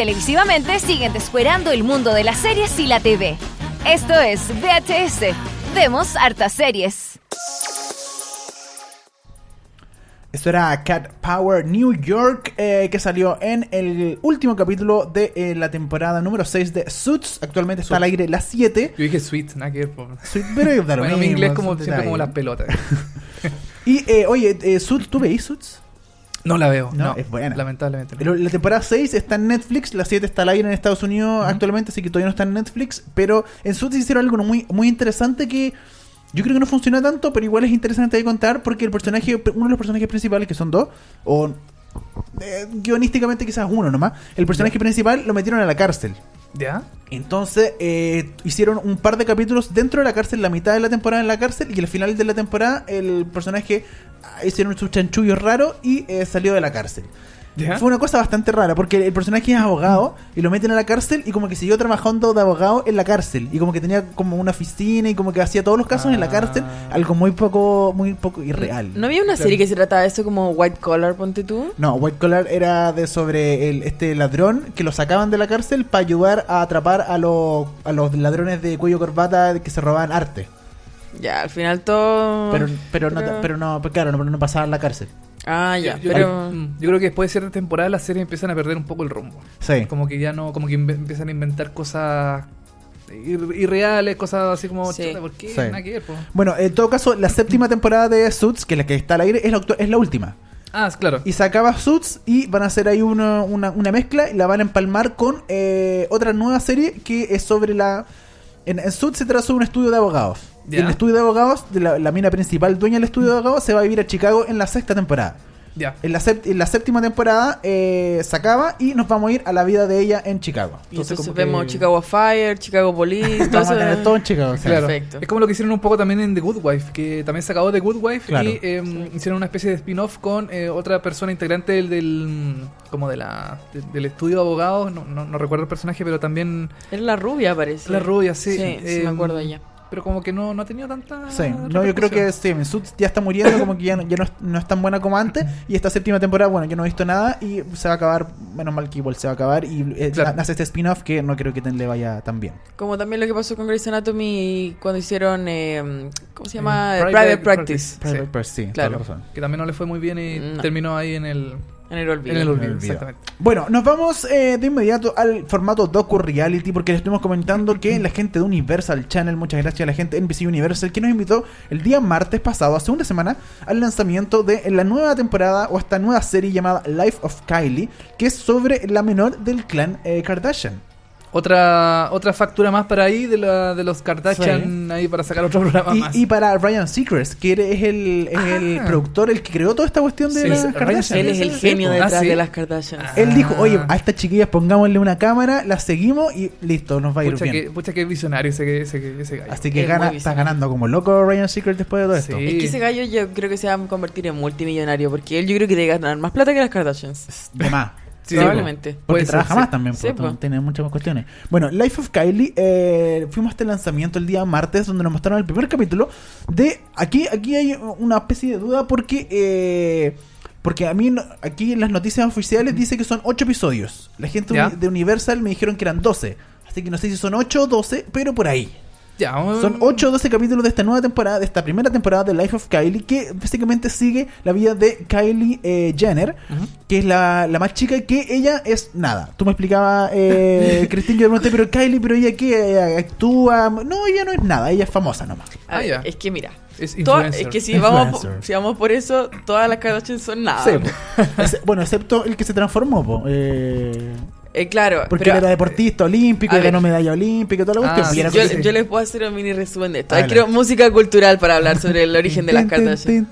Televisivamente siguen descuerando el mundo de las series y la TV. Esto es VHS. Vemos hartas series. Esto era Cat Power New York, eh, que salió en el último capítulo de eh, la temporada número 6 de Suits. Actualmente está al aire las 7. Yo dije sweet, nada que ver. Suits, pero Bueno, mi inglés como siempre como las pelotas. Y eh, oye, eh, Suits, ¿tú veis Suits? No la veo. No, No, es buena. Lamentablemente. no. La temporada 6 está en Netflix, la 7 está al aire en Estados Unidos actualmente, así que todavía no está en Netflix. Pero en Suits hicieron algo muy, muy interesante que yo creo que no funciona tanto, pero igual es interesante de contar porque el personaje, uno de los personajes principales, que son dos, o eh, guionísticamente quizás uno nomás, el personaje principal lo metieron a la cárcel. ¿Ya? Entonces eh, hicieron un par de capítulos dentro de la cárcel, la mitad de la temporada en la cárcel, y al final de la temporada el personaje hicieron sus chanchullos raros y eh, salió de la cárcel. ¿Ya? Fue una cosa bastante rara, porque el personaje es abogado y lo meten a la cárcel y como que siguió trabajando de abogado en la cárcel. Y como que tenía como una oficina y como que hacía todos los casos en la Ah. cárcel, algo muy poco, muy poco irreal. ¿No había una serie que se trataba de eso como White Collar, ponte tú? No, White Collar era de sobre el, este ladrón que lo sacaban de la cárcel para ayudar a atrapar a los, a los ladrones de cuello corbata que se robaban arte. Ya, al final todo... Pero, pero, no, pero no, pues claro, no, no pasaban la cárcel. Ah, ya, Yo, pero... yo creo que después de cierta temporada las series empiezan a perder un poco el rumbo. Sí. Como que ya no, como que empiezan a inventar cosas ir- irreales, cosas así como, Sí. ¿por qué? Sí. Nada que ver, po. Bueno, en todo caso, la séptima temporada de Suits, que es la que está al aire, es la, es la última. Ah, claro. Y se acaba Suits y van a hacer ahí uno- una, una mezcla y la van a empalmar con eh, otra nueva serie que es sobre la... En, en Suits se trata sobre un estudio de abogados. Y el estudio de abogados, de la, la mina principal dueña del estudio de abogados, se va a vivir a Chicago en la sexta temporada. Ya. En la, sept- en la séptima temporada eh, se acaba y nos vamos a ir a la vida de ella en Chicago. Y entonces que- vemos Chicago Fire, Chicago Police, todo Vamos a eso. tener todo en Chicago. Claro. Perfecto. Es como lo que hicieron un poco también en The Good Wife, que también se acabó The Good Wife Claro. y eh, hicieron una especie de spin-off con eh, otra persona integrante del, del, como de la de- del estudio de abogados, no, no, no recuerdo el personaje, pero también Era la rubia, parece. la rubia, sí. Sí, sí, me acuerdo ya. Pero como que no, no ha tenido tanta Sí, no, yo creo que sí, Suits ya está muriendo, como que ya, no, ya no, es, no es tan buena como antes. Y esta séptima temporada, bueno, yo no he visto nada y se va a acabar, menos mal que igual se va a acabar. Y eh, Claro. nace este spin-off que no creo que te- le vaya tan bien. Como también lo que pasó con Grey's Anatomy cuando hicieron, eh, ¿cómo se llama? Eh, Private, Private Practice. Private Sí. Press, sí, Claro. Que también no le fue muy bien y No. terminó ahí en el, En el olvido. en el olvido. En el olvido. Exactamente. Bueno, nos vamos eh, de inmediato al formato docu-reality porque les estuvimos comentando que la gente de Universal Channel, muchas gracias a la gente de NBC Universal, que nos invitó el día martes pasado, hace una semana, al lanzamiento de la nueva temporada o esta nueva serie llamada Life of Kylie, que es sobre la menor del clan eh, Kardashian. Otra otra factura más para ahí de, la, de los Kardashian ahí para sacar otro programa más. Y, y para Ryan Seacrest, que es el, es el Ah. productor, el que creó toda esta cuestión de Sí, las Ryan Kardashian. Él es el Sí, genio sí. detrás Ah, sí. de las Kardashians. Ah. Él dijo, oye, a estas chiquillas pongámosle una cámara, las seguimos y listo, nos va a ir pucha, bien. que, pucha que visionario ese, ese, ese gallo. Así que Es gana, está ganando como loco Ryan Seacrest después de todo esto. Es que ese gallo yo creo que se va a convertir en multimillonario porque él yo creo que debe ganar más plata que las Kardashians. De más. Sí, Probablemente. Porque Puede ser, trabaja sí. más también, Sí, porque po. tiene muchas más cuestiones. Bueno, Life of Kylie, eh, fuimos hasta el lanzamiento el día martes, donde nos mostraron el primer capítulo de... Aquí, aquí hay una especie de duda porque... eh, porque a mí, no- aquí en las noticias oficiales dice que son 8 episodios. La gente Ya. de Universal me dijeron que eran 12. Así que no sé si son 8 o 12, pero por ahí. Ya, vamos- Son 8 o 12 capítulos de esta nueva temporada, de esta primera temporada de Life of Kylie, que básicamente sigue la vida de Kylie eh, Jenner, que es la, la más chica, que ella es nada. Tú me explicabas, eh, Cristín, yo te pregunté, pero Kylie, pero ella qué, Ella actúa. No, ella no es nada, ella es famosa nomás. Ah, ya. es que mira, Es toda- influencer. es que si vamos, por, si vamos por eso, todas las Kardashians son nada. Sí, bueno, excepto el que se transformó, po, eh, Eh, claro, porque pero él era deportista olímpico, y ganó medalla olímpica y toda la Ah, cuestión. era yo, yo les puedo hacer un mini resumen de esto. Quiero música cultural para hablar sobre el origen de las Tin,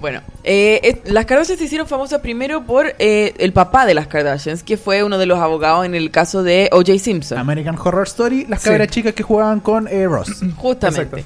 Bueno, eh, las Kardashians se hicieron famosas primero por eh, el papá de las Kardashians, que fue uno de los abogados en el caso de O.J. Simpson. American Horror Story, las Sí. cabras chicas que jugaban con eh, Ross. Justamente.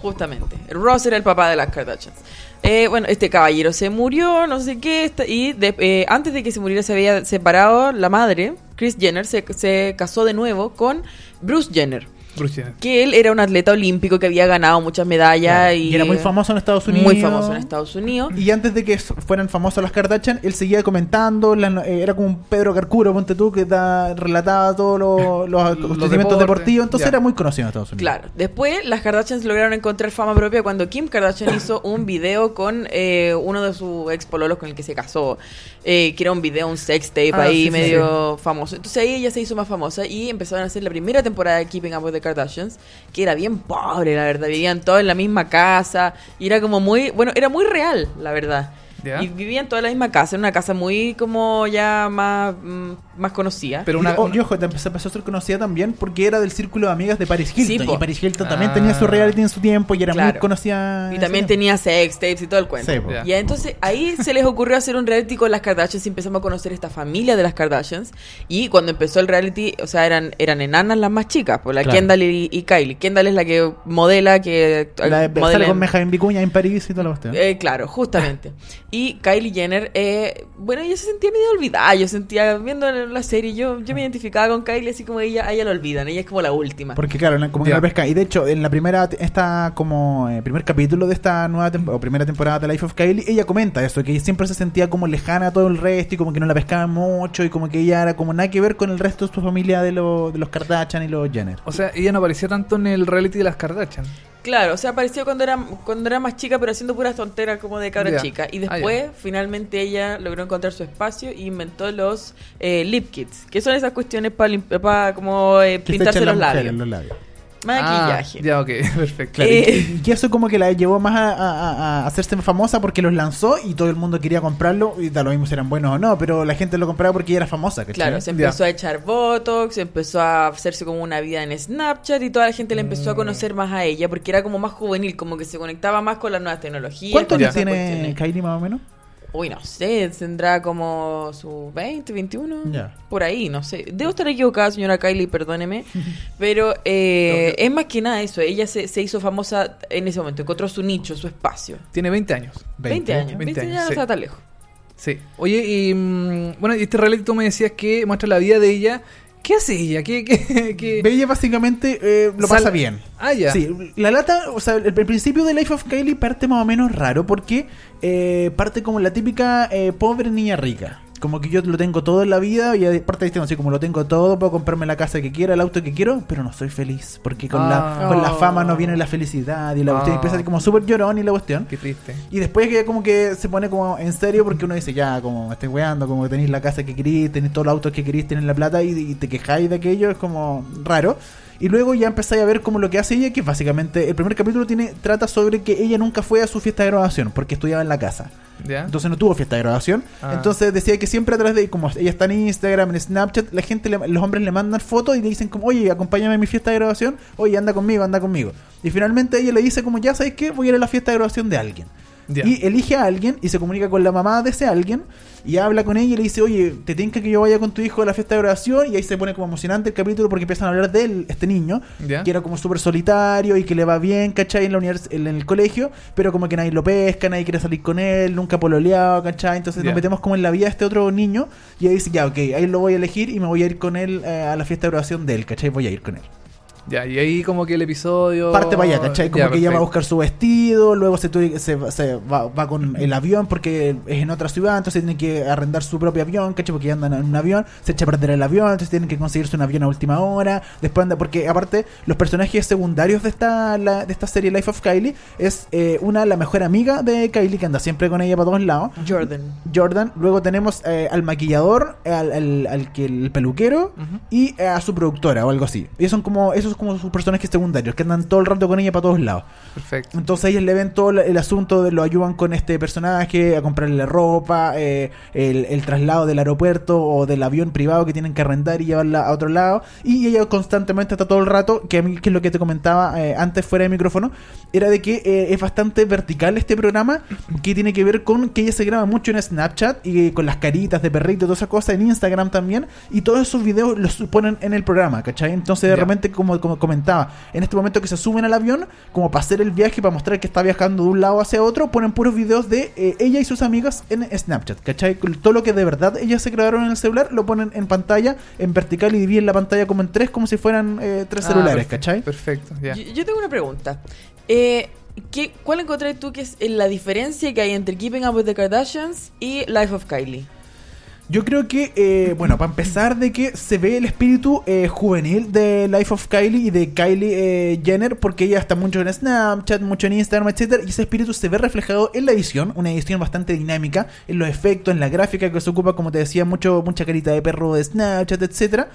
Justamente. Ross era el papá de las Kardashians. Eh, bueno, este caballero se murió, no sé qué, esta- y de- eh, antes de que se muriera se había separado la madre, Chris Jenner, se, se casó de nuevo con Bruce Jenner, Jenner. que él era un atleta olímpico que había ganado muchas medallas Claro. y, Y era muy famoso en Estados Unidos. Muy famoso en Estados Unidos. Y antes de que fueran famosos las Kardashian, él seguía comentando, no- eh, era como un Pedro Carcuro, ponte tú, que da, relataba todos los, los acontecimientos deportes, deportivos, entonces ya. era muy conocido en Estados Unidos. Claro. Después las Kardashians lograron encontrar fama propia cuando Kim Kardashian hizo un video con eh, uno de sus ex pololos con el que se casó, eh, que era un video, un sex tape Ah, ahí sí, sí, medio famoso. Entonces ahí ella se hizo más famosa y empezaron a hacer la primera temporada de Keeping Up with the Kardashians, que era bien pobre, la verdad. Vivían todos en la misma casa y era como muy, bueno, era muy real, la verdad. ¿Ya? Y vivían en la misma casa, en una casa muy como ya más, mm, más conocida. Pero Y, una, oh, una- y ojo, se empezó a ser conocida también porque era del círculo de amigas de Paris Hilton. Sí, y Paris Hilton Ah. también tenía su reality en su tiempo y era muy conocida. Y en también tenía sex tapes y todo el cuento. Sí. Y entonces ahí se les ocurrió hacer un reality con las Kardashians y empezamos a conocer esta familia de las Kardashians. Y cuando empezó el reality, o sea, eran, eran enanas las más chicas, pues la Claro. Kendall y, y Kylie. Kendall es la que modela, que La de modela sale en- con Benjamin Vicuña en París y toda la cuestión. eh, claro, justamente. Y Kylie Jenner, eh, bueno, ella se sentía medio olvidada. Yo sentía, viendo la serie, yo, yo me identificaba con Kylie así como ella, a ella la olvidan. Ella es como la última. Porque claro, la- como que Ya. no pesca. Y de hecho, en la primera, esta como eh, primer capítulo de esta nueva tem- o primera temporada de Life of Kylie, ella comenta eso, que ella siempre se sentía como lejana a todo el resto y como que no la pescaban mucho y como que ella era como nada que ver con el resto de su familia de, lo- de los Kardashian y los Jenner. O sea, ella no aparecía tanto en el reality de las Kardashian. Claro, o sea, apareció cuando era, cuando era más chica, pero haciciendo puras tonteras como de cabra Ya. chica. Y Ah, después, finalmente, ella logró encontrar su espacio e inventó los eh, lip kits, que son esas cuestiones para como eh, pintarse labios. los labios. Maquillaje. Ah, ya, ok, perfecto. Claro, Eh. y, que, y eso como que la llevó más a, a- a- hacerse famosa porque los lanzó y todo el mundo quería comprarlo y da lo mismo si eran buenos o no, pero la gente lo compraba porque ella era famosa, ¿cachai? Claro, se empezó a echar botox, empezó a hacerse como una vida en Snapchat y toda la gente le empezó a conocer más a ella porque era como más juvenil, como que se conectaba más con las nuevas tecnologías. ¿Cuántos años tiene cuestiones. Kylie más o menos? Uy, no sé, tendrá como sus 20, 21, Ya. por ahí, no sé. Debo estar equivocada, señora Kylie, perdóneme. Pero eh, es más que nada eso, ella se, se hizo famosa en ese momento, encontró su nicho, su espacio. Tiene 20 años. 20, años, 20 ¿viste? años, ya no sí. está tan lejos. Sí. Oye, y mm, bueno, y este reality tú me decías que muestra la vida de ella. ¿Qué hace ella? ¿Qué, qué, qué- Ella básicamente eh, lo Sal- pasa bien. Ah, ya. Sí, la lata, o sea, el, el principio de Life of Kylie parte más o menos raro porque eh, parte como la típica eh, pobre niña rica. Como que yo lo tengo todo en la vida y parte diciendo así como lo tengo todo, puedo comprarme la casa que quiera, el auto que quiero, pero no soy feliz porque con, Ah. la, con la Oh. fama no viene la felicidad y la cuestión Ah. empieza así como súper llorón y la cuestión. Qué triste. Y después que como que se pone como en serio porque uno dice, ya, como me estoy weando, como que tenéis la casa que queréis, tenéis todos los autos que queréis, tenéis la plata y, y te quejáis de aquello, es como raro. Y luego ya empezáis a ver como lo que hace ella, que básicamente el primer capítulo tiene trata sobre que ella nunca fue a su fiesta de graduación porque estudiaba en la casa. ¿Ya? Entonces no tuvo fiesta de graduación. Ah. Entonces decía que siempre a través de, como ella está en Instagram, en Snapchat, la gente, le- los hombres le mandan fotos y le dicen como, oye, acompáñame a mi fiesta de graduación, oye, anda conmigo, anda conmigo. Y finalmente ella le dice como, ya sabes qué, voy a ir a la fiesta de graduación de alguien. Y elige a alguien y se comunica con la mamá de ese alguien y habla con ella y le dice, oye, te tinca que yo vaya con tu hijo a la fiesta de graduación y ahí se pone como emocionante el capítulo porque empiezan a hablar de él, este niño, que era como súper solitario y que le va bien, ¿cachai? En, la univers- en el colegio, pero como que nadie lo pesca, nadie quiere salir con él, nunca pololeado, ¿cachai? Entonces nos metemos como en la vida de este otro niño y ahí dice, ya, ok, ahí lo voy a elegir y me voy a ir con él eh, a la fiesta de graduación de él, ¿cachai? Voy a ir con él. Ya, y ahí como que el episodio... Parte para allá, ¿cachai? Como Ya, que ella va a buscar su vestido, luego se, se, se va, va con el avión porque es en otra ciudad, entonces tiene que arrendar su propio avión, ¿cachai? Porque andan en un avión, se echa a perder el avión, entonces tienen que conseguirse un avión a última hora, después anda, porque aparte los personajes secundarios de esta, la- de esta serie Life of Kylie es eh, una, la mejor amiga de Kylie que anda siempre con ella para todos lados. Jordan. Jordan, luego tenemos eh, al maquillador, al, al, al que el peluquero Ujú. y eh, a su productora o algo así. Ellos son como, esos son como sus personajes secundarios que andan todo el rato con ella para todos lados. Perfecto. Entonces ellos le ven todo el- asunto de lo ayudan con este personaje, a comprarle ropa, eh, el, el traslado del aeropuerto o del avión privado que tienen que arrendar y llevarla a otro lado. Y ella constantemente está todo el rato, que a mí, que es lo que te comentaba eh, antes fuera de micrófono, era de que eh, es bastante vertical este programa, que tiene que ver con que ella se graba mucho en Snapchat y con las caritas de perrito y todas esas cosas, en Instagram también, y todos esos videos los ponen en el programa, ¿cachai? Entonces de Ya. repente, como, como comentaba, en este momento que se suben al avión, como para hacer el viaje, para mostrar que está viajando de un lado hacia otro, ponen puros videos de eh, ella y sus amigas en Snapchat, ¿cachai? Todo lo que de verdad ellas se grabaron en el celular, lo ponen en pantalla, en vertical y dividen la pantalla como en tres, como si fueran eh, tres Ah, celulares, perfecto, ¿cachai? Perfecto, ya. Yo, yo tengo una pregunta. Eh, ¿qué, ¿Cuál encontrás tú que es la diferencia que hay entre Keeping Up with the Kardashians y Life of Kylie? Yo creo que, eh, bueno, para empezar de que se ve el espíritu eh, juvenil de Life of Kylie y de Kylie eh, Jenner, porque ella está mucho en Snapchat, mucho en Instagram, etcétera, y ese espíritu se ve reflejado en la edición, una edición bastante dinámica, en los efectos, en la gráfica que se ocupa, como te decía, mucho mucha carita de perro de Snapchat, etcétera.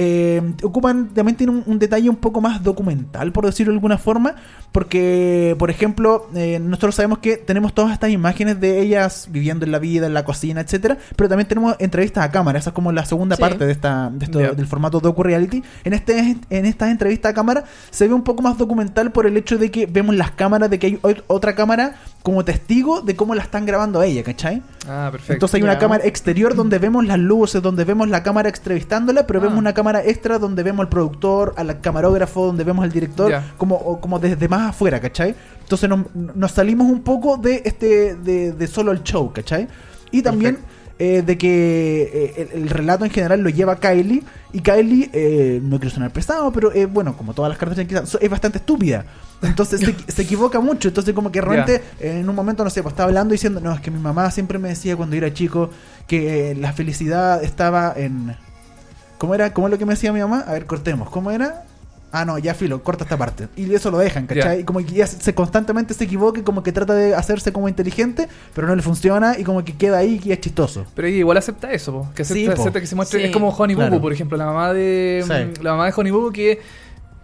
Eh, ocupan también tiene un, un detalle un poco más documental por decirlo de alguna forma porque por ejemplo eh, nosotros sabemos que tenemos todas estas imágenes de ellas viviendo en la vida en la cocina etcétera pero también tenemos entrevistas a cámara. Esa es como la segunda Sí. parte de esta de esto- del formato docu reality. En este en estas entrevistas a cámara se ve un poco más documental por el hecho de que vemos las cámaras de que hay ot- otra cámara como testigo de cómo la están grabando a ella, ¿cachai? Ah, perfecto. Entonces hay una cámara exterior donde vemos las luces, donde vemos la cámara entrevistándola, pero Ah. vemos una cámara extra donde vemos al productor, al camarógrafo, donde vemos al director, Ya. como, o como desde más afuera, ¿cachai? Entonces nos, nos salimos un poco de este de, de solo el show, ¿cachai? Y también eh, de que eh, el, el relato en general lo lleva Kylie, y Kylie, eh, no quiero sonar pesado, pero eh, bueno, como todas las cartas es bastante estúpida. Entonces se, se equivoca mucho. Entonces, como que realmente en un momento, no sé, pues estaba hablando diciendo, no, es que mi mamá siempre me decía cuando era chico que eh, la felicidad estaba en. ¿Cómo era? ¿Cómo es lo que me decía mi mamá? A ver, cortemos. ¿Cómo era? Ah, no, ya filo, corta esta parte. Y eso lo dejan, ¿cachai? Y como que ya se, constantemente se equivoca y como que trata de hacerse como inteligente, pero no le funciona y como que queda ahí y es chistoso. Pero ella igual acepta eso, po, que acepta, Sí, po. acepta que se muestre. Sí. Es como Honey Claro. Boo, por ejemplo, la mamá de Sí. mm, la mamá de Honey Boo que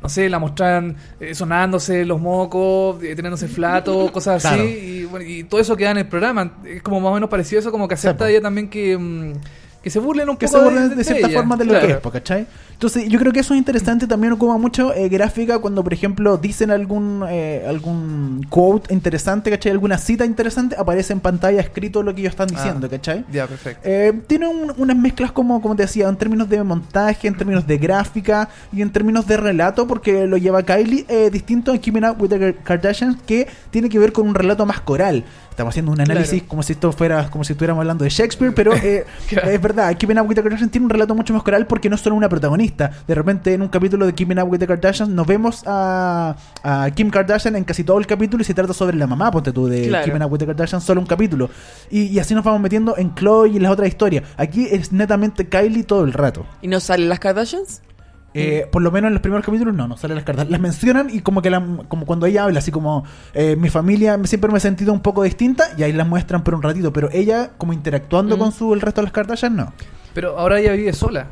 no sé, la mostraban eh, sonándose los mocos, eh, teniéndose flato, cosas Claro. así, y, bueno, y todo eso queda en el programa. Es como más o menos parecido a eso, como que acepta ella también que, mm, que se burlen un que poco se burlen de, cierta ella. forma de lo Claro. que es, ¿cachai? Entonces, yo creo que eso es interesante. También ocupa mucho eh, gráfica cuando, por ejemplo, dicen algún eh, algún quote interesante, ¿cachai? Alguna cita interesante, aparece en pantalla escrito lo que ellos están diciendo, Ah. ¿cachai? Ya, perfecto. Eh, tiene un- unas mezclas como, como te decía, en términos de montaje, en términos de gráfica y en términos de relato, porque lo lleva Kylie, eh, distinto a Keeping Up with the Kardashians, que tiene que ver con un relato más coral. Estamos haciendo un análisis Claro. como si esto fuera, como si estuviéramos hablando de Shakespeare, pero eh, Claro. es verdad, Keeping Up with the Kardashians tiene un relato mucho más coral porque no es solo una protagonista. De repente en un capítulo de Keeping Up with the Kardashians nos vemos a, a Kim Kardashian en casi todo el capítulo y se trata sobre la mamá, ponte tú, de Claro. Keeping Up with the Kardashians, solo un capítulo. Y, y así nos vamos metiendo en Chloe y en las otras historias. Aquí es netamente Kylie todo el rato. ¿Y no salen las Kardashians? Eh, por lo menos en los primeros capítulos no, no salen las cartas. Las mencionan y como que la- como cuando ella habla, así como eh, mi familia siempre me he sentido un poco distinta y ahí la muestran por un ratito, pero ella como interactuando Mm. con su el resto de las Kardashian no. Pero ahora ella vive sola.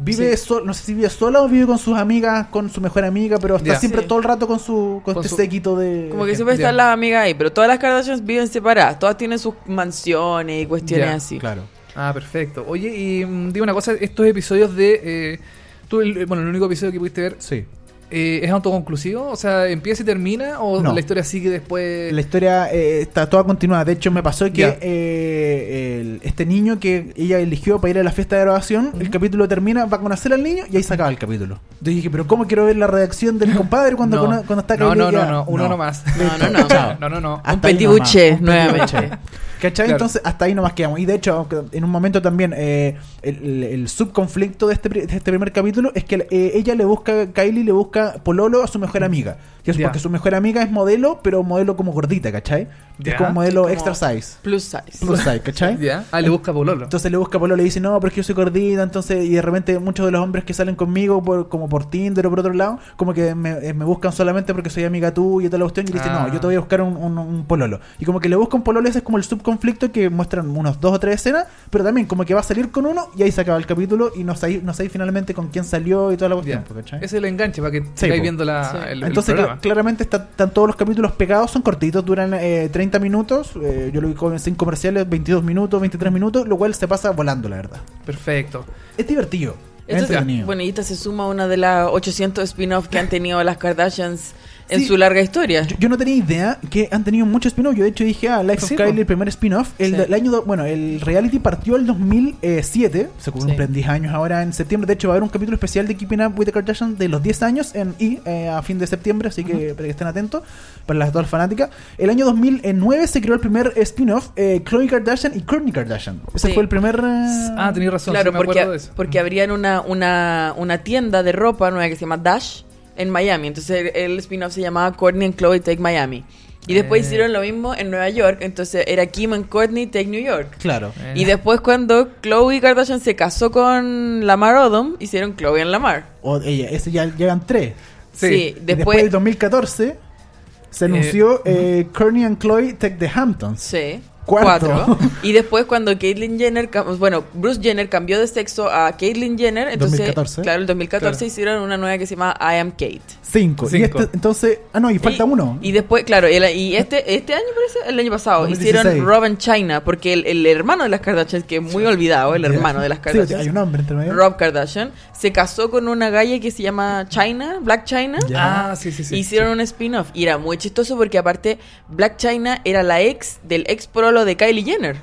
Vive sol- no sé si vive sola o vive con sus amigas, con su mejor amiga, pero está siempre Sí. todo el rato con su con, Con este su- séquito de Como que siempre ya. están las amigas ahí, pero todas las Kardashians viven separadas. Todas tienen sus mansiones y cuestiones así. Claro. Ah, perfecto. Oye, y mm, dime una cosa, estos episodios de... eh, tú, el- bueno, el único episodio que pudiste ver Sí. Eh, ¿es autoconclusivo? O sea, ¿empieza y termina? ¿O No. la historia sigue después? La historia eh, está toda continuada. De hecho, me pasó que eh, el- este niño que ella eligió para ir a la fiesta de grabación, el capítulo termina, va a conocer al niño y ahí se acaba el capítulo. Yo dije, pero ¿cómo quiero ver la redacción del compadre cuando, No. cuando está No, Kylie no, no, ya? no, uno nomás. No, no, no. No, no, no. Un petit nuevamente. ¿Cachai? Claro. Entonces, hasta ahí nomás quedamos. Y de hecho, en un momento también, eh, el, subconflicto de este, de este primer capítulo es que eh, ella le busca, Kylie le busca pololo a su mejor amiga. Que es porque su mejor amiga es modelo, pero modelo como gordita, ¿cachai? Es como modelo Como extra size. Plus size. Plus size, ¿cachai? ¿Ya? Ah, le busca pololo. Entonces le busca Polo, le dice, no, pero es que yo soy gordita, entonces, y de repente muchos de los hombres que salen conmigo, por, como por Tinder o por otro lado, como que me, eh, me buscan solamente porque soy amiga tuya y toda la cuestión, y le dice, Ah. no, yo te voy a buscar un, un- un pololo. Y como que le busca un pololo, ese es como el subconflicto que muestran unos dos o tres escenas, pero también como que va a salir con uno y ahí se acaba el capítulo y no sabéis no finalmente con quién salió y toda la cuestión. ¿cachai? Ese es el enganche para que Sí, sigáis viendo la, Sí. el, el Entonces, programa. Cl- claramente está- están todos los capítulos pegados, son cortitos, duran eh, 30 minutos. eh, yo lo vi con sin comerciales, 22 minutos, 23 minutos, lo cual se pasa volando, la verdad. Perfecto. Es divertido. Es entretenido. bueno, y esta se suma a una de las 800 spin-off que han tenido las Kardashians en Sí. su larga historia. Yo, yo no tenía idea que han tenido muchos spin-off. Yo de hecho dije, ah, Life Sí, of Kylie, po. el primer spin-off. El, Sí. del año, bueno, el reality partió el 2007. Se cumplen Sí. 10 años ahora en septiembre. De hecho, va a haber un capítulo especial de Keeping Up with the Kardashians de los 10 años en eh, a fin de septiembre. Así que para que estén atentos, para las dos fanáticas. El año 2009 se creó el primer spin-off, eh, Khloe Kardashian y Kourtney Kardashian. Ese Sí. fue el primer. eh, Ah, tenías razón. Claro, sí me acuerdo porque, de eso. porque abrían una, una, una tienda de ropa nueva que se llama Dash en Miami. Entonces el, el spin-off se llamaba Courtney and Chloe Take Miami. Y después Eh. hicieron lo mismo en Nueva York. Entonces era Kim and Courtney Take New York. Claro. Eh. Y después cuando Chloe Kardashian se casó con Lamar Odom, hicieron Chloe and Lamar. O ella, ese ya llegan tres. Sí. Sí, Y después después... del 2014 se anunció eh, Kourtney and Chloe Take the Hamptons. Sí. Cuarto. Cuatro. Y después cuando Caitlyn Jenner, bueno, Bruce Jenner cambió de sexo a Caitlyn Jenner, entonces, 2014. claro, el 2014 Claro. hicieron una nueva que se llama I Am Kate. Cinco. Y Cinco. este, entonces. Ah, no, y falta Y- uno. Y después, claro, el- y este, este año parece, el año pasado, 2016. hicieron Rob and China, porque el, el hermano de las Kardashians, que es muy olvidado, el hermano de las Sí, Kardashians, hay un hombre entre medio. Rob Kardashian, se casó con una galla que se llama China, Black China. Ya. Ah, sí, sí, sí. Hicieron un spin-off y era muy chistoso porque aparte Black China era la ex del ex prolo de Kylie Jenner.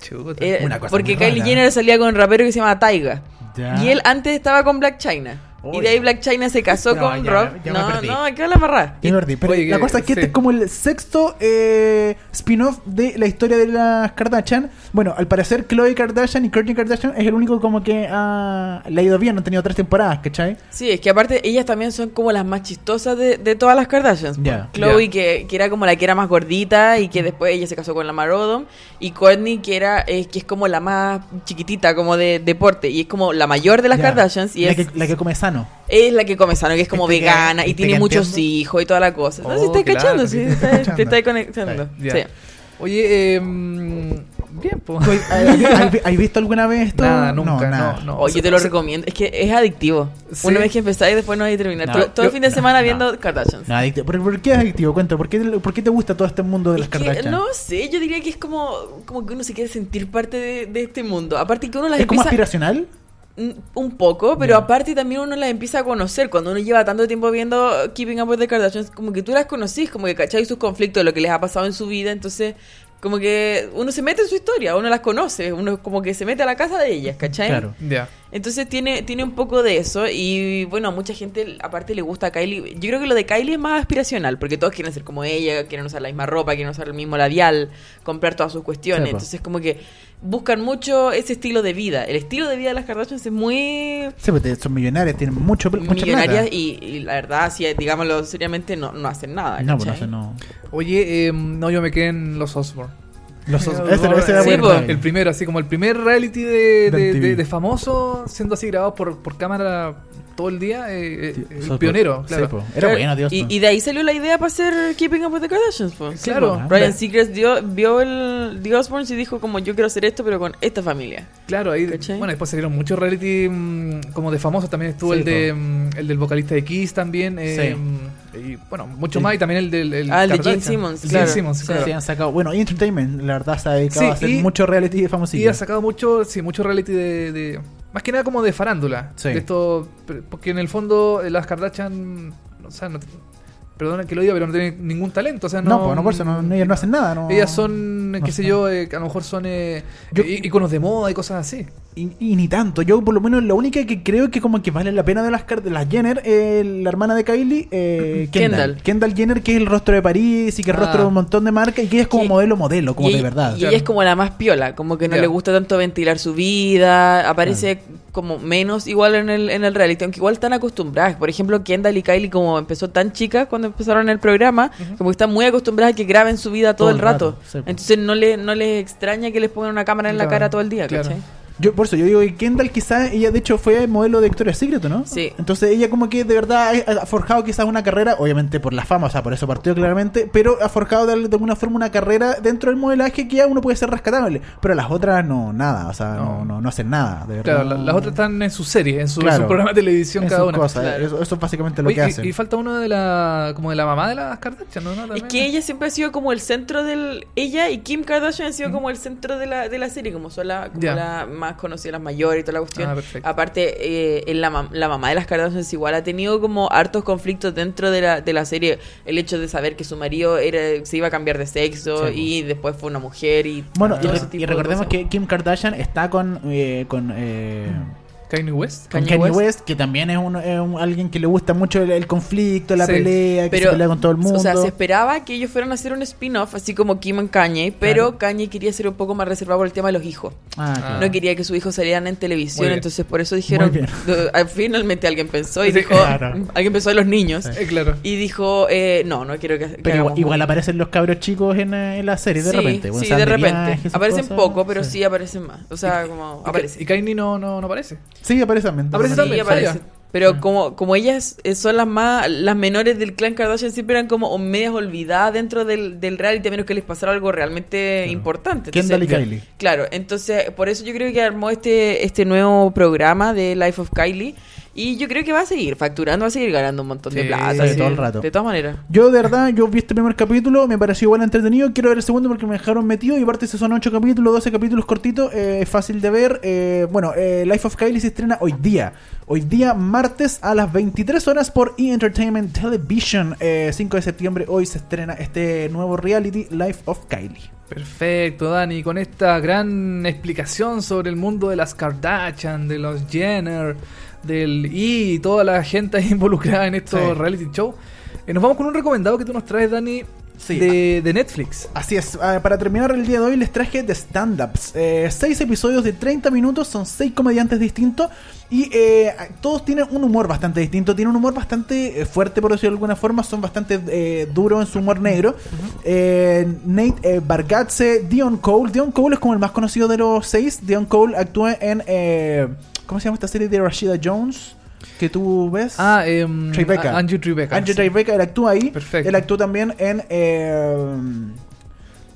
Chuta. Eh, Una cosa porque Kylie rara. Jenner salía con un rapero que se llama Taiga. Ya. Y él antes estaba con Black China. Y de ahí. Black China se casó No, con ya Rob. ya no, perdí. no, qué la amarrar. Qué divertido. Pero Oye, la que- cosa es que este sí. es como el sexto eh, spin-off de la historia de las Kardashian. Bueno, al parecer Khloe Kardashian y Kourtney Kardashian es el único como que ah, le ha ido bien. Han tenido tres temporadas, ¿cachai? Sí, es que aparte ellas también son como las más chistosas de, de todas las Kardashians. Ya. Chloe, Ya. que, que era como la que era más gordita y que después ella se casó con la Marodom. Y Kourtney, que era eh, que es como la más chiquitita, como de deporte. Y es como la mayor de las Ya. Kardashians. Y la, es, que, la que come sano. es la que come sano, que es como Este que- vegana y este tiene que muchos entiendo. hijos y toda la cosa. No, Oh, si estás claro, cachando, sí, sí, te te estás conectando. Ya. Sí. Oye, eh, bien, pues. ¿Tú ¿Has, visto alguna vez esto? Nada, nunca, no, nada. no. Oye, O sea, te lo recomiendo. Es que es adictivo. Sí. Una vez que empezáis, después no hay que terminar. No, todo todo yo- el fin de no, semana no. viendo Kardashians. No, adictivo. ¿Por, por qué es adictivo? Cuenta, ¿por qué, ¿por qué te gusta todo este mundo de las Es que, Kardashian? no sé, yo diría que es como, como que uno se quiere sentir parte de, de este mundo. Aparte que uno las ¿Es como empieza... aspiracional? Mm, Un poco, pero aparte también uno las empieza a conocer. Cuando uno lleva tanto tiempo viendo Keeping Up with the Kardashians, como que tú las conocís, como que cacháis sus conflictos, lo que les ha pasado en su vida. Entonces, como que uno se mete en su historia, uno las conoce, uno como que se mete a la casa de ellas, ¿cachai? Claro. Ya. Entonces tiene, tiene un poco de eso y bueno, a mucha gente aparte le gusta a Kylie. Yo creo que lo de Kylie es más aspiracional porque todos quieren ser como ella, quieren usar la misma ropa, quieren usar el mismo labial, comprar todas sus cuestiones. Entonces como que buscan mucho ese estilo de vida. El estilo de vida de las Kardashians es muy Sí, porque son millonarias, tienen mucho, mucha millonaria plata. y, y la verdad, si digámoslo seriamente, no, no hacen nada. No, pues no ¿cachai? sé, no. Oye, eh, no, yo me quedé en los Osborne. Los, Eh, ese, ese era Sí, bueno. po. El primero, así como el primer reality de- de famoso, siendo así grabado por, por cámara todo el día. eh, eh, Sí, el so- pionero, sí, claro. po. Era bueno, Dios. Y, y de ahí salió la idea para hacer Keeping Up with the Kardashians. po. Claro, po. Brian Seacrest dio, vio el The Osbournes y dijo como yo quiero hacer esto pero con esta familia. Claro, ahí, ¿Cachai? bueno, después salieron muchos reality mm, como de famosos, también estuvo Sí, el de po. mm, el del vocalista de Kiss también, eh, y bueno, mucho Sí. más, y también el del el Ah, el de. Gene Simmons, claro. Gene Simmons, Sí. claro. Sí, han sacado. Bueno, y Entertainment, la verdad, se ha dedicado Sí, a hacer y- mucho reality de famosillos. Y ha sacado mucho, sí, mucho reality de, de- más que nada como de farándula. Sí. De esto, porque en el fondo eh, las Kardashian, o sea, no, perdona que lo diga, pero no tienen ningún talento, o sea, no. No, pues no, por eso, no, ellas no hacen nada. No, Ellas son, qué sé yo, eh, a lo mejor son eh, Yo- íconos de moda y cosas así. Y, y ni tanto. Yo, por lo menos, la única que creo que como que vale la pena de las, de las Jenner, eh, la hermana de Kylie, eh, Kendall. Kendall. Kendall Jenner, que es el rostro de París y que es el Ah. rostro de un montón de marcas y que ella es como modelo, modelo, como y, de verdad. Y Claro. ella es como la más piola, como que no le gusta tanto ventilar su vida, aparece como menos igual en el, en el reality, aunque igual están acostumbradas. Por ejemplo, Kendall y Kylie como empezó tan chicas cuando empezaron el programa, como que están muy acostumbradas a que graben su vida todo, el rato. sí, pues. Entonces no, le, no les extraña que les pongan una cámara en la cara todo el día, claro. ¿cachai? Yo, por eso, yo digo que Kendall quizás, ella de hecho fue modelo de Victoria's Secret, ¿no? Sí. Entonces ella como que de verdad ha forjado quizás una carrera, obviamente por la fama, o sea, por eso partió claramente, pero ha forjado de, de alguna forma una carrera dentro del modelaje que ya uno puede ser rescatable. Pero las otras no, nada, o sea, no, No. no, no hacen nada, de verdad. Claro, la- las otras están en sus series, en su, Claro. su programa de televisión cada una. cosas, Claro. eso, eso es básicamente lo Oye, que y- hacen. y, falta uno de la como de la mamá de las Kardashian, ¿no? ¿No? Es que ella siempre ha sido como el centro del... Ella y Kim Kardashian han sido como el centro de la, de la serie, como son la, como la más conocida, las mayores y toda la cuestión. Ah. Aparte, eh, en la, la mamá de las Kardashian igual ha tenido como hartos conflictos dentro de la, de la serie. El hecho de saber que su marido era, se iba a cambiar de sexo Sí, y después fue una mujer y... Bueno, y, re- recordemos que Kim Kardashian está con, eh, con, eh, Kanye West. con Kanye Kanye West. West. que también es, un, es un- alguien que le gusta mucho el, el conflicto, la Sí. pelea, que Pero, se pelea con todo el mundo. O sea, se esperaba que ellos fueran a hacer un spin-off, así como Kim y Kanye, pero Claro. Kanye quería ser un poco más reservado por el tema de los hijos. Ah, Ah. claro. No quería que sus hijos salieran en televisión, entonces por eso dijeron. Eh, Finalmente alguien pensó y Sí, dijo. claro. Alguien pensó en los niños. Eh, claro. Y dijo, eh, no, no quiero que. que Pero igual, aparecen los cabros chicos en, eh, en la serie de Sí, repente. bueno, Sí, de repente. aparecen cosas. poco, pero sí. aparecen más. O sea, como. Y, Aparece. y Kanye no, no, no aparece. Sí, aparece también. Aparece Sí, también, aparece. sabía. Pero como, como ellas eh, son las más, las menores del clan Kardashian, siempre eran como medias olvidadas dentro del, del reality, a menos que les pasara algo realmente importante. Kendall y Entonces, Kylie. Claro, entonces por eso yo creo que armó este, este nuevo programa de Life of Kylie, Y yo creo que va a seguir facturando, va a seguir ganando un montón de plata. sí, sí, todo el rato. De todas maneras. Yo de verdad, yo vi este primer capítulo, me pareció igual entretenido, quiero ver el segundo porque me dejaron metido y aparte son 8 capítulos, 12 capítulos cortitos, eh, es fácil de ver. Eh, bueno, eh, Life of Kylie se estrena hoy día, hoy día martes a las 23 horas por E! Entertainment Television. Eh, 5 de septiembre hoy se estrena este nuevo reality Life of Kylie. Perfecto, Dani, con esta gran explicación sobre el mundo de las Kardashian, de los Jenner, del y toda la gente involucrada en estos Sí. reality show. eh, nos vamos con un recomendado que tú nos traes, Dani, Sí. de, de Netflix. Así es, ah, para terminar el día de hoy les traje de stand-ups. Eh, seis episodios de 30 minutos, son seis comediantes distintos y eh, todos tienen un humor bastante distinto, tienen un humor bastante eh, fuerte por decirlo de alguna forma, son bastante eh, duros en su humor negro. Nate Bargatze, Dion Cole, Dion Cole es como el más conocido de los seis, Dion Cole actúa en... ¿Cómo se llama esta serie de Rashida Jones? Que tú ves. Ah, em, Tribeca. Andrew Tribeca. Andrew sí. Tribeca, él actúa ahí. Perfecto. Él actuó también en. eh,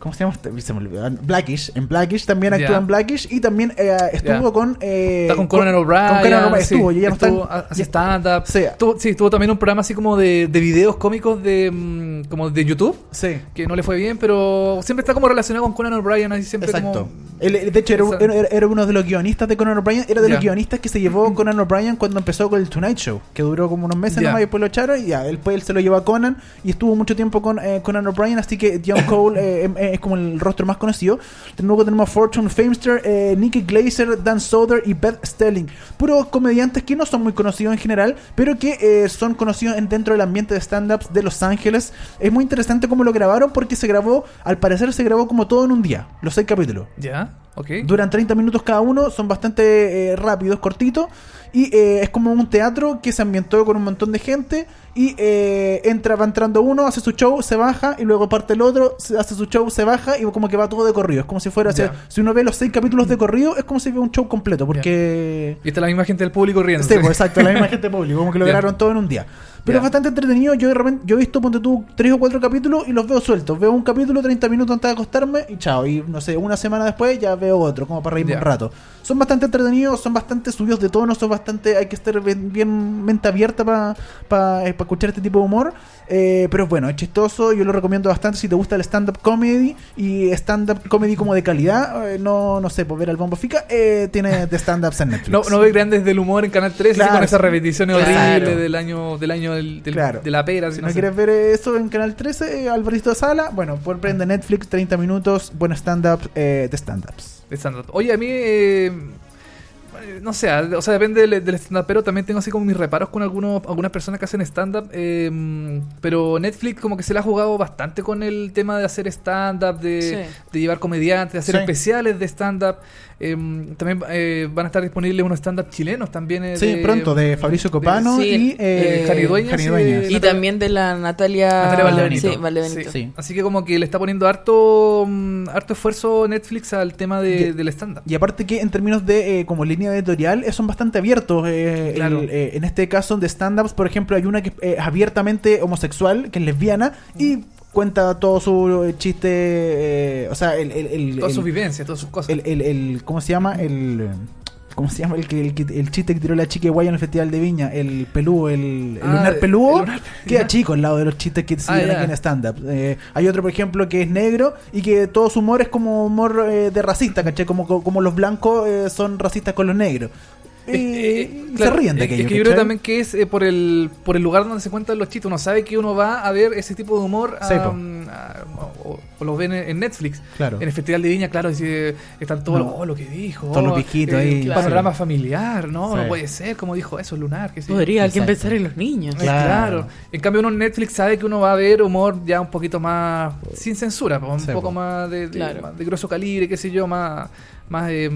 ¿Cómo se llama? este? Se me olvidó. Blackish. En Blackish también actuó Ya. en Blackish. Y también eh, estuvo con. eh, Está con Conan O'Brien. Con Conan O'Brien sí, estuvo. y ya no está. estuvo, stand-up. Sí. Tuvo- sí, tuvo también un programa así como de, de videos cómicos de, mm, como de YouTube. Sí. Que no le fue bien, pero siempre está como relacionado con Conan O'Brien, así siempre Exacto. como... De hecho, era, era- era uno de los guionistas de Conan O'Brien. Era de los guionistas que se llevó Conan O'Brien cuando empezó con el Tonight Show. Que duró como unos meses nomás y después lo echaron. Y ya, después él se lo llevó a Conan. Y estuvo mucho tiempo con eh, Conan O'Brien. Así que John Cole eh, em- eh, es como el rostro más conocido. Luego tenemos a Fortune Famester, eh, Nicky Glazer, Dan Soder y Beth Stelling. Puros comediantes que no son muy conocidos en general, pero que eh, son conocidos en- dentro del ambiente de stand-ups de Los Ángeles. Es muy interesante cómo lo grabaron porque se grabó, al parecer se grabó como todo en un día, los seis capítulos. ¿Ya? Ok. Duran 30 minutos cada uno, son bastante eh, rápidos, cortitos. Y eh, es como un teatro que se ambientó con un montón de gente. Y eh, entra, va entrando uno, hace su show, se baja. Y luego parte el otro, hace su show, se baja. Y como que va todo de corrido. Es como si fuera. o sea, si uno ve los seis capítulos de corrido, es como si ve un show completo. Porque. Y está la misma gente del público riendo. Sí, pues, exacto, la misma gente pública, como que lo Ya. grabaron todo en un día. Pero es bastante entretenido. Yo de repente, yo he visto, ponte tú, tres o cuatro capítulos y los veo sueltos. Veo un capítulo, 30 minutos antes de acostarme y chao. Y no sé, una semana después ya veo otro, como para reírme Ya. un rato. Son bastante entretenidos, son bastante subidos de tono, son bastante. Hay que estar bien, bien mente abierta para escuchar este tipo de humor. Eh, pero bueno, es chistoso, yo lo recomiendo bastante si te gusta el stand-up comedy y stand-up comedy como de calidad. eh, no, no sé, por ver al Bombo Fica, eh, tiene de stand-ups en Netflix. No, no ve grandes del humor en Canal 13 Claro. con esas repeticiones Claro. horribles del año del año del, del- Claro. de la pera. Si no, quieres ver eso en Canal 13, eh, Alvarito de Sala, bueno, por prende Netflix, 30 minutos, buen stand-up eh, de stand-ups. de stand-up. Oye, a mí, no sé, o sea, depende del, del stand-up, pero también tengo así como mis reparos con algunos, algunas personas que hacen stand-up. eh, pero Netflix como que se la ha jugado bastante con el tema de hacer stand-up, de, Sí. de llevar comediantes, de hacer Sí. especiales de stand-up. Eh, también eh, van a estar disponibles unos stand-up chilenos también. eh, Sí, pronto, de Fabricio Copano sí, y eh, eh, Jani Dueñas y Dueñas. de- Y también de la Natalia, Natalia Valdebenito. Sí, Valdebenito. Sí. Así que como que le está poniendo harto, mm, harto esfuerzo Netflix al tema de- Y- del stand-up. Y aparte que en términos de eh, como línea editorial eh, son bastante abiertos. eh, Claro. el- eh, en este caso de stand-ups, por ejemplo, hay una que es abiertamente homosexual, que es lesbiana, y cuenta todo su chiste, o sea, el... el, el- sus vivencias, todas sus cosas. el, ¿cómo se llama? El ¿cómo se llama? El que el, el chiste que tiró la chica guaya en el Festival de Viña, el peludo, el, el Ah, lunar peludo, el lunar- queda ya. chico al lado de los chistes que se Ah, aquí en stand up. Eh, hay otro, por ejemplo, que es negro y que todo su humor es como humor eh, de racista, ¿cachai? Como, como los blancos eh, son racistas con los negros. Y, claro, se ríen de es- aquello. Es que yo creo también que es eh, por el por el lugar donde se cuentan los chistes. Uno sabe que uno va a ver ese tipo de humor a- o, o los ven en Netflix. Claro. En el Festival de Viña, claro, dice, están todos No. los, oh, lo que dijo. Todos los viejitos eh, ahí, claro. Panorama familiar, ¿no? Sí. No puede ser, como dijo eso, lunar. Que sí. Podría alguien Exacto. pensar en los niños. Eh, Claro. Claro. En cambio, uno en Netflix sabe que uno va a ver humor ya un poquito más sin censura, un Sí, poco po. más de, de, Claro. más de grueso calibre, qué sé yo, más más eh,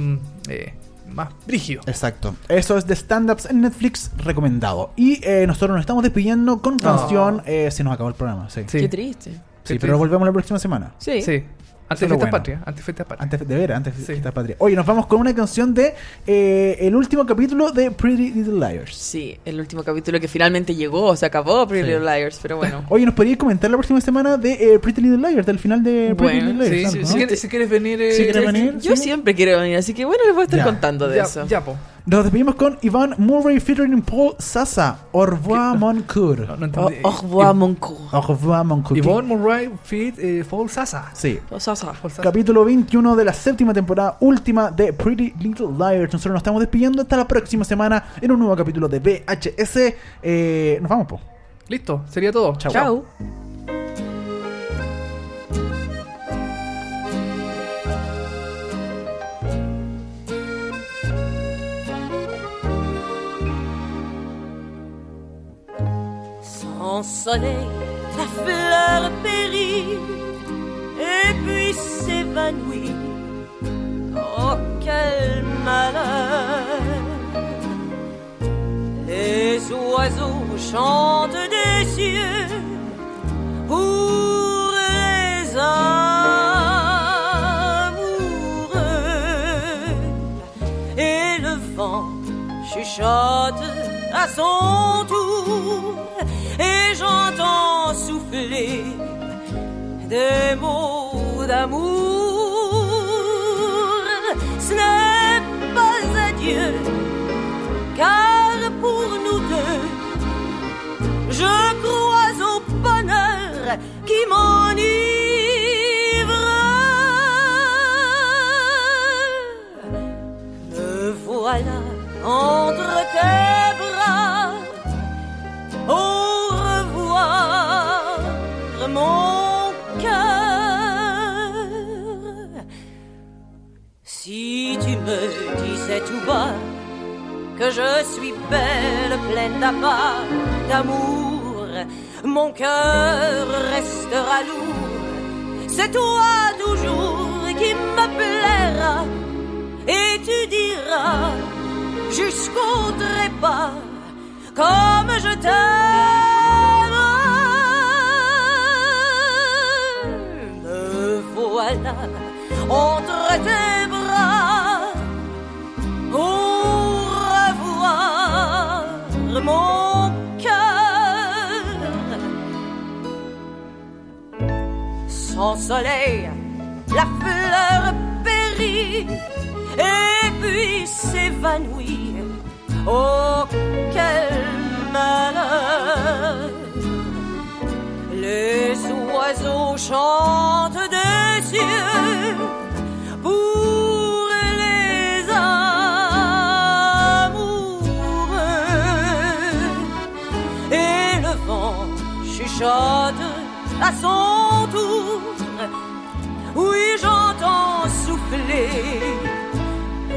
eh, más brígido. Exacto. Eso es de stand-ups en Netflix recomendado. Y eh, nosotros nos estamos despidiendo con canción. Eh, se nos acabó el programa, sí. Qué triste. Sí, pero sí. volvemos la próxima semana. Sí. Sí. Antes de Fiestas bueno. Patrias. Antes de Fiestas Patrias. Antes de ver, antes de Sí. Fiesta Patria. Oye, nos vamos con una canción de eh, el último capítulo de Pretty Little Liars. Sí, el último capítulo que finalmente llegó, se acabó Pretty Sí. Little Liars, pero bueno. Oye, ¿nos podríais comentar la próxima semana de eh, Pretty Little Liars, del final de Pretty Bueno, Little Liars? sí, ¿no? si, quieres, si quieres venir. eh, Si quieres venir. Yo sí. siempre quiero venir, así que bueno, les voy a estar Ya, contando de ya, eso. ya, po. Nos despedimos con Iván Murray featuring Paul Sasa. Au revoir, mon coeur. No, no Au entendí. au revoir, mon coeur. Au revoir, mon coeur. Yvonne Murray Fit eh, Paul Sasa. Sí. Paul Sasa. Capítulo 21 de la séptima temporada, última de Pretty Little Liars. Nosotros nos estamos despidiendo hasta la próxima semana en un nuevo capítulo de VHS. Eh, nos vamos, po. Listo, sería todo. Chao. Chao. Soleil, la fleur périt et puis s'évanouit. Oh, quel malheur! Les oiseaux chantent des cieux pour les amoureux et le vent chuchote à son tour des mots d'amour. Ce n'est pas adieu, car pour nous deux, je crois au bonheur qui m'enivre. Me voilà entre tes tu me disais tout bas que je suis belle, pleine d'amour, mon cœur restera lourd. C'est toi toujours qui me plaira et tu diras jusqu'au trépas comme je t'aime. Soleil, la fleur périt et puis s'évanouit. Oh, quel malheur! Les oiseaux chantent des cieux pour les amoureux. Et le vent chuchote à son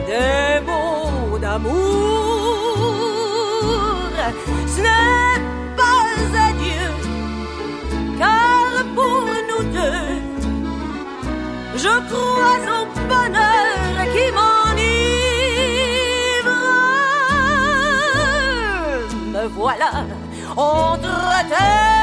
des mots d'amour. Ce n'est pas adieu, car pour nous deux, je crois au bonheur qui m'enivre. Me voilà entre tes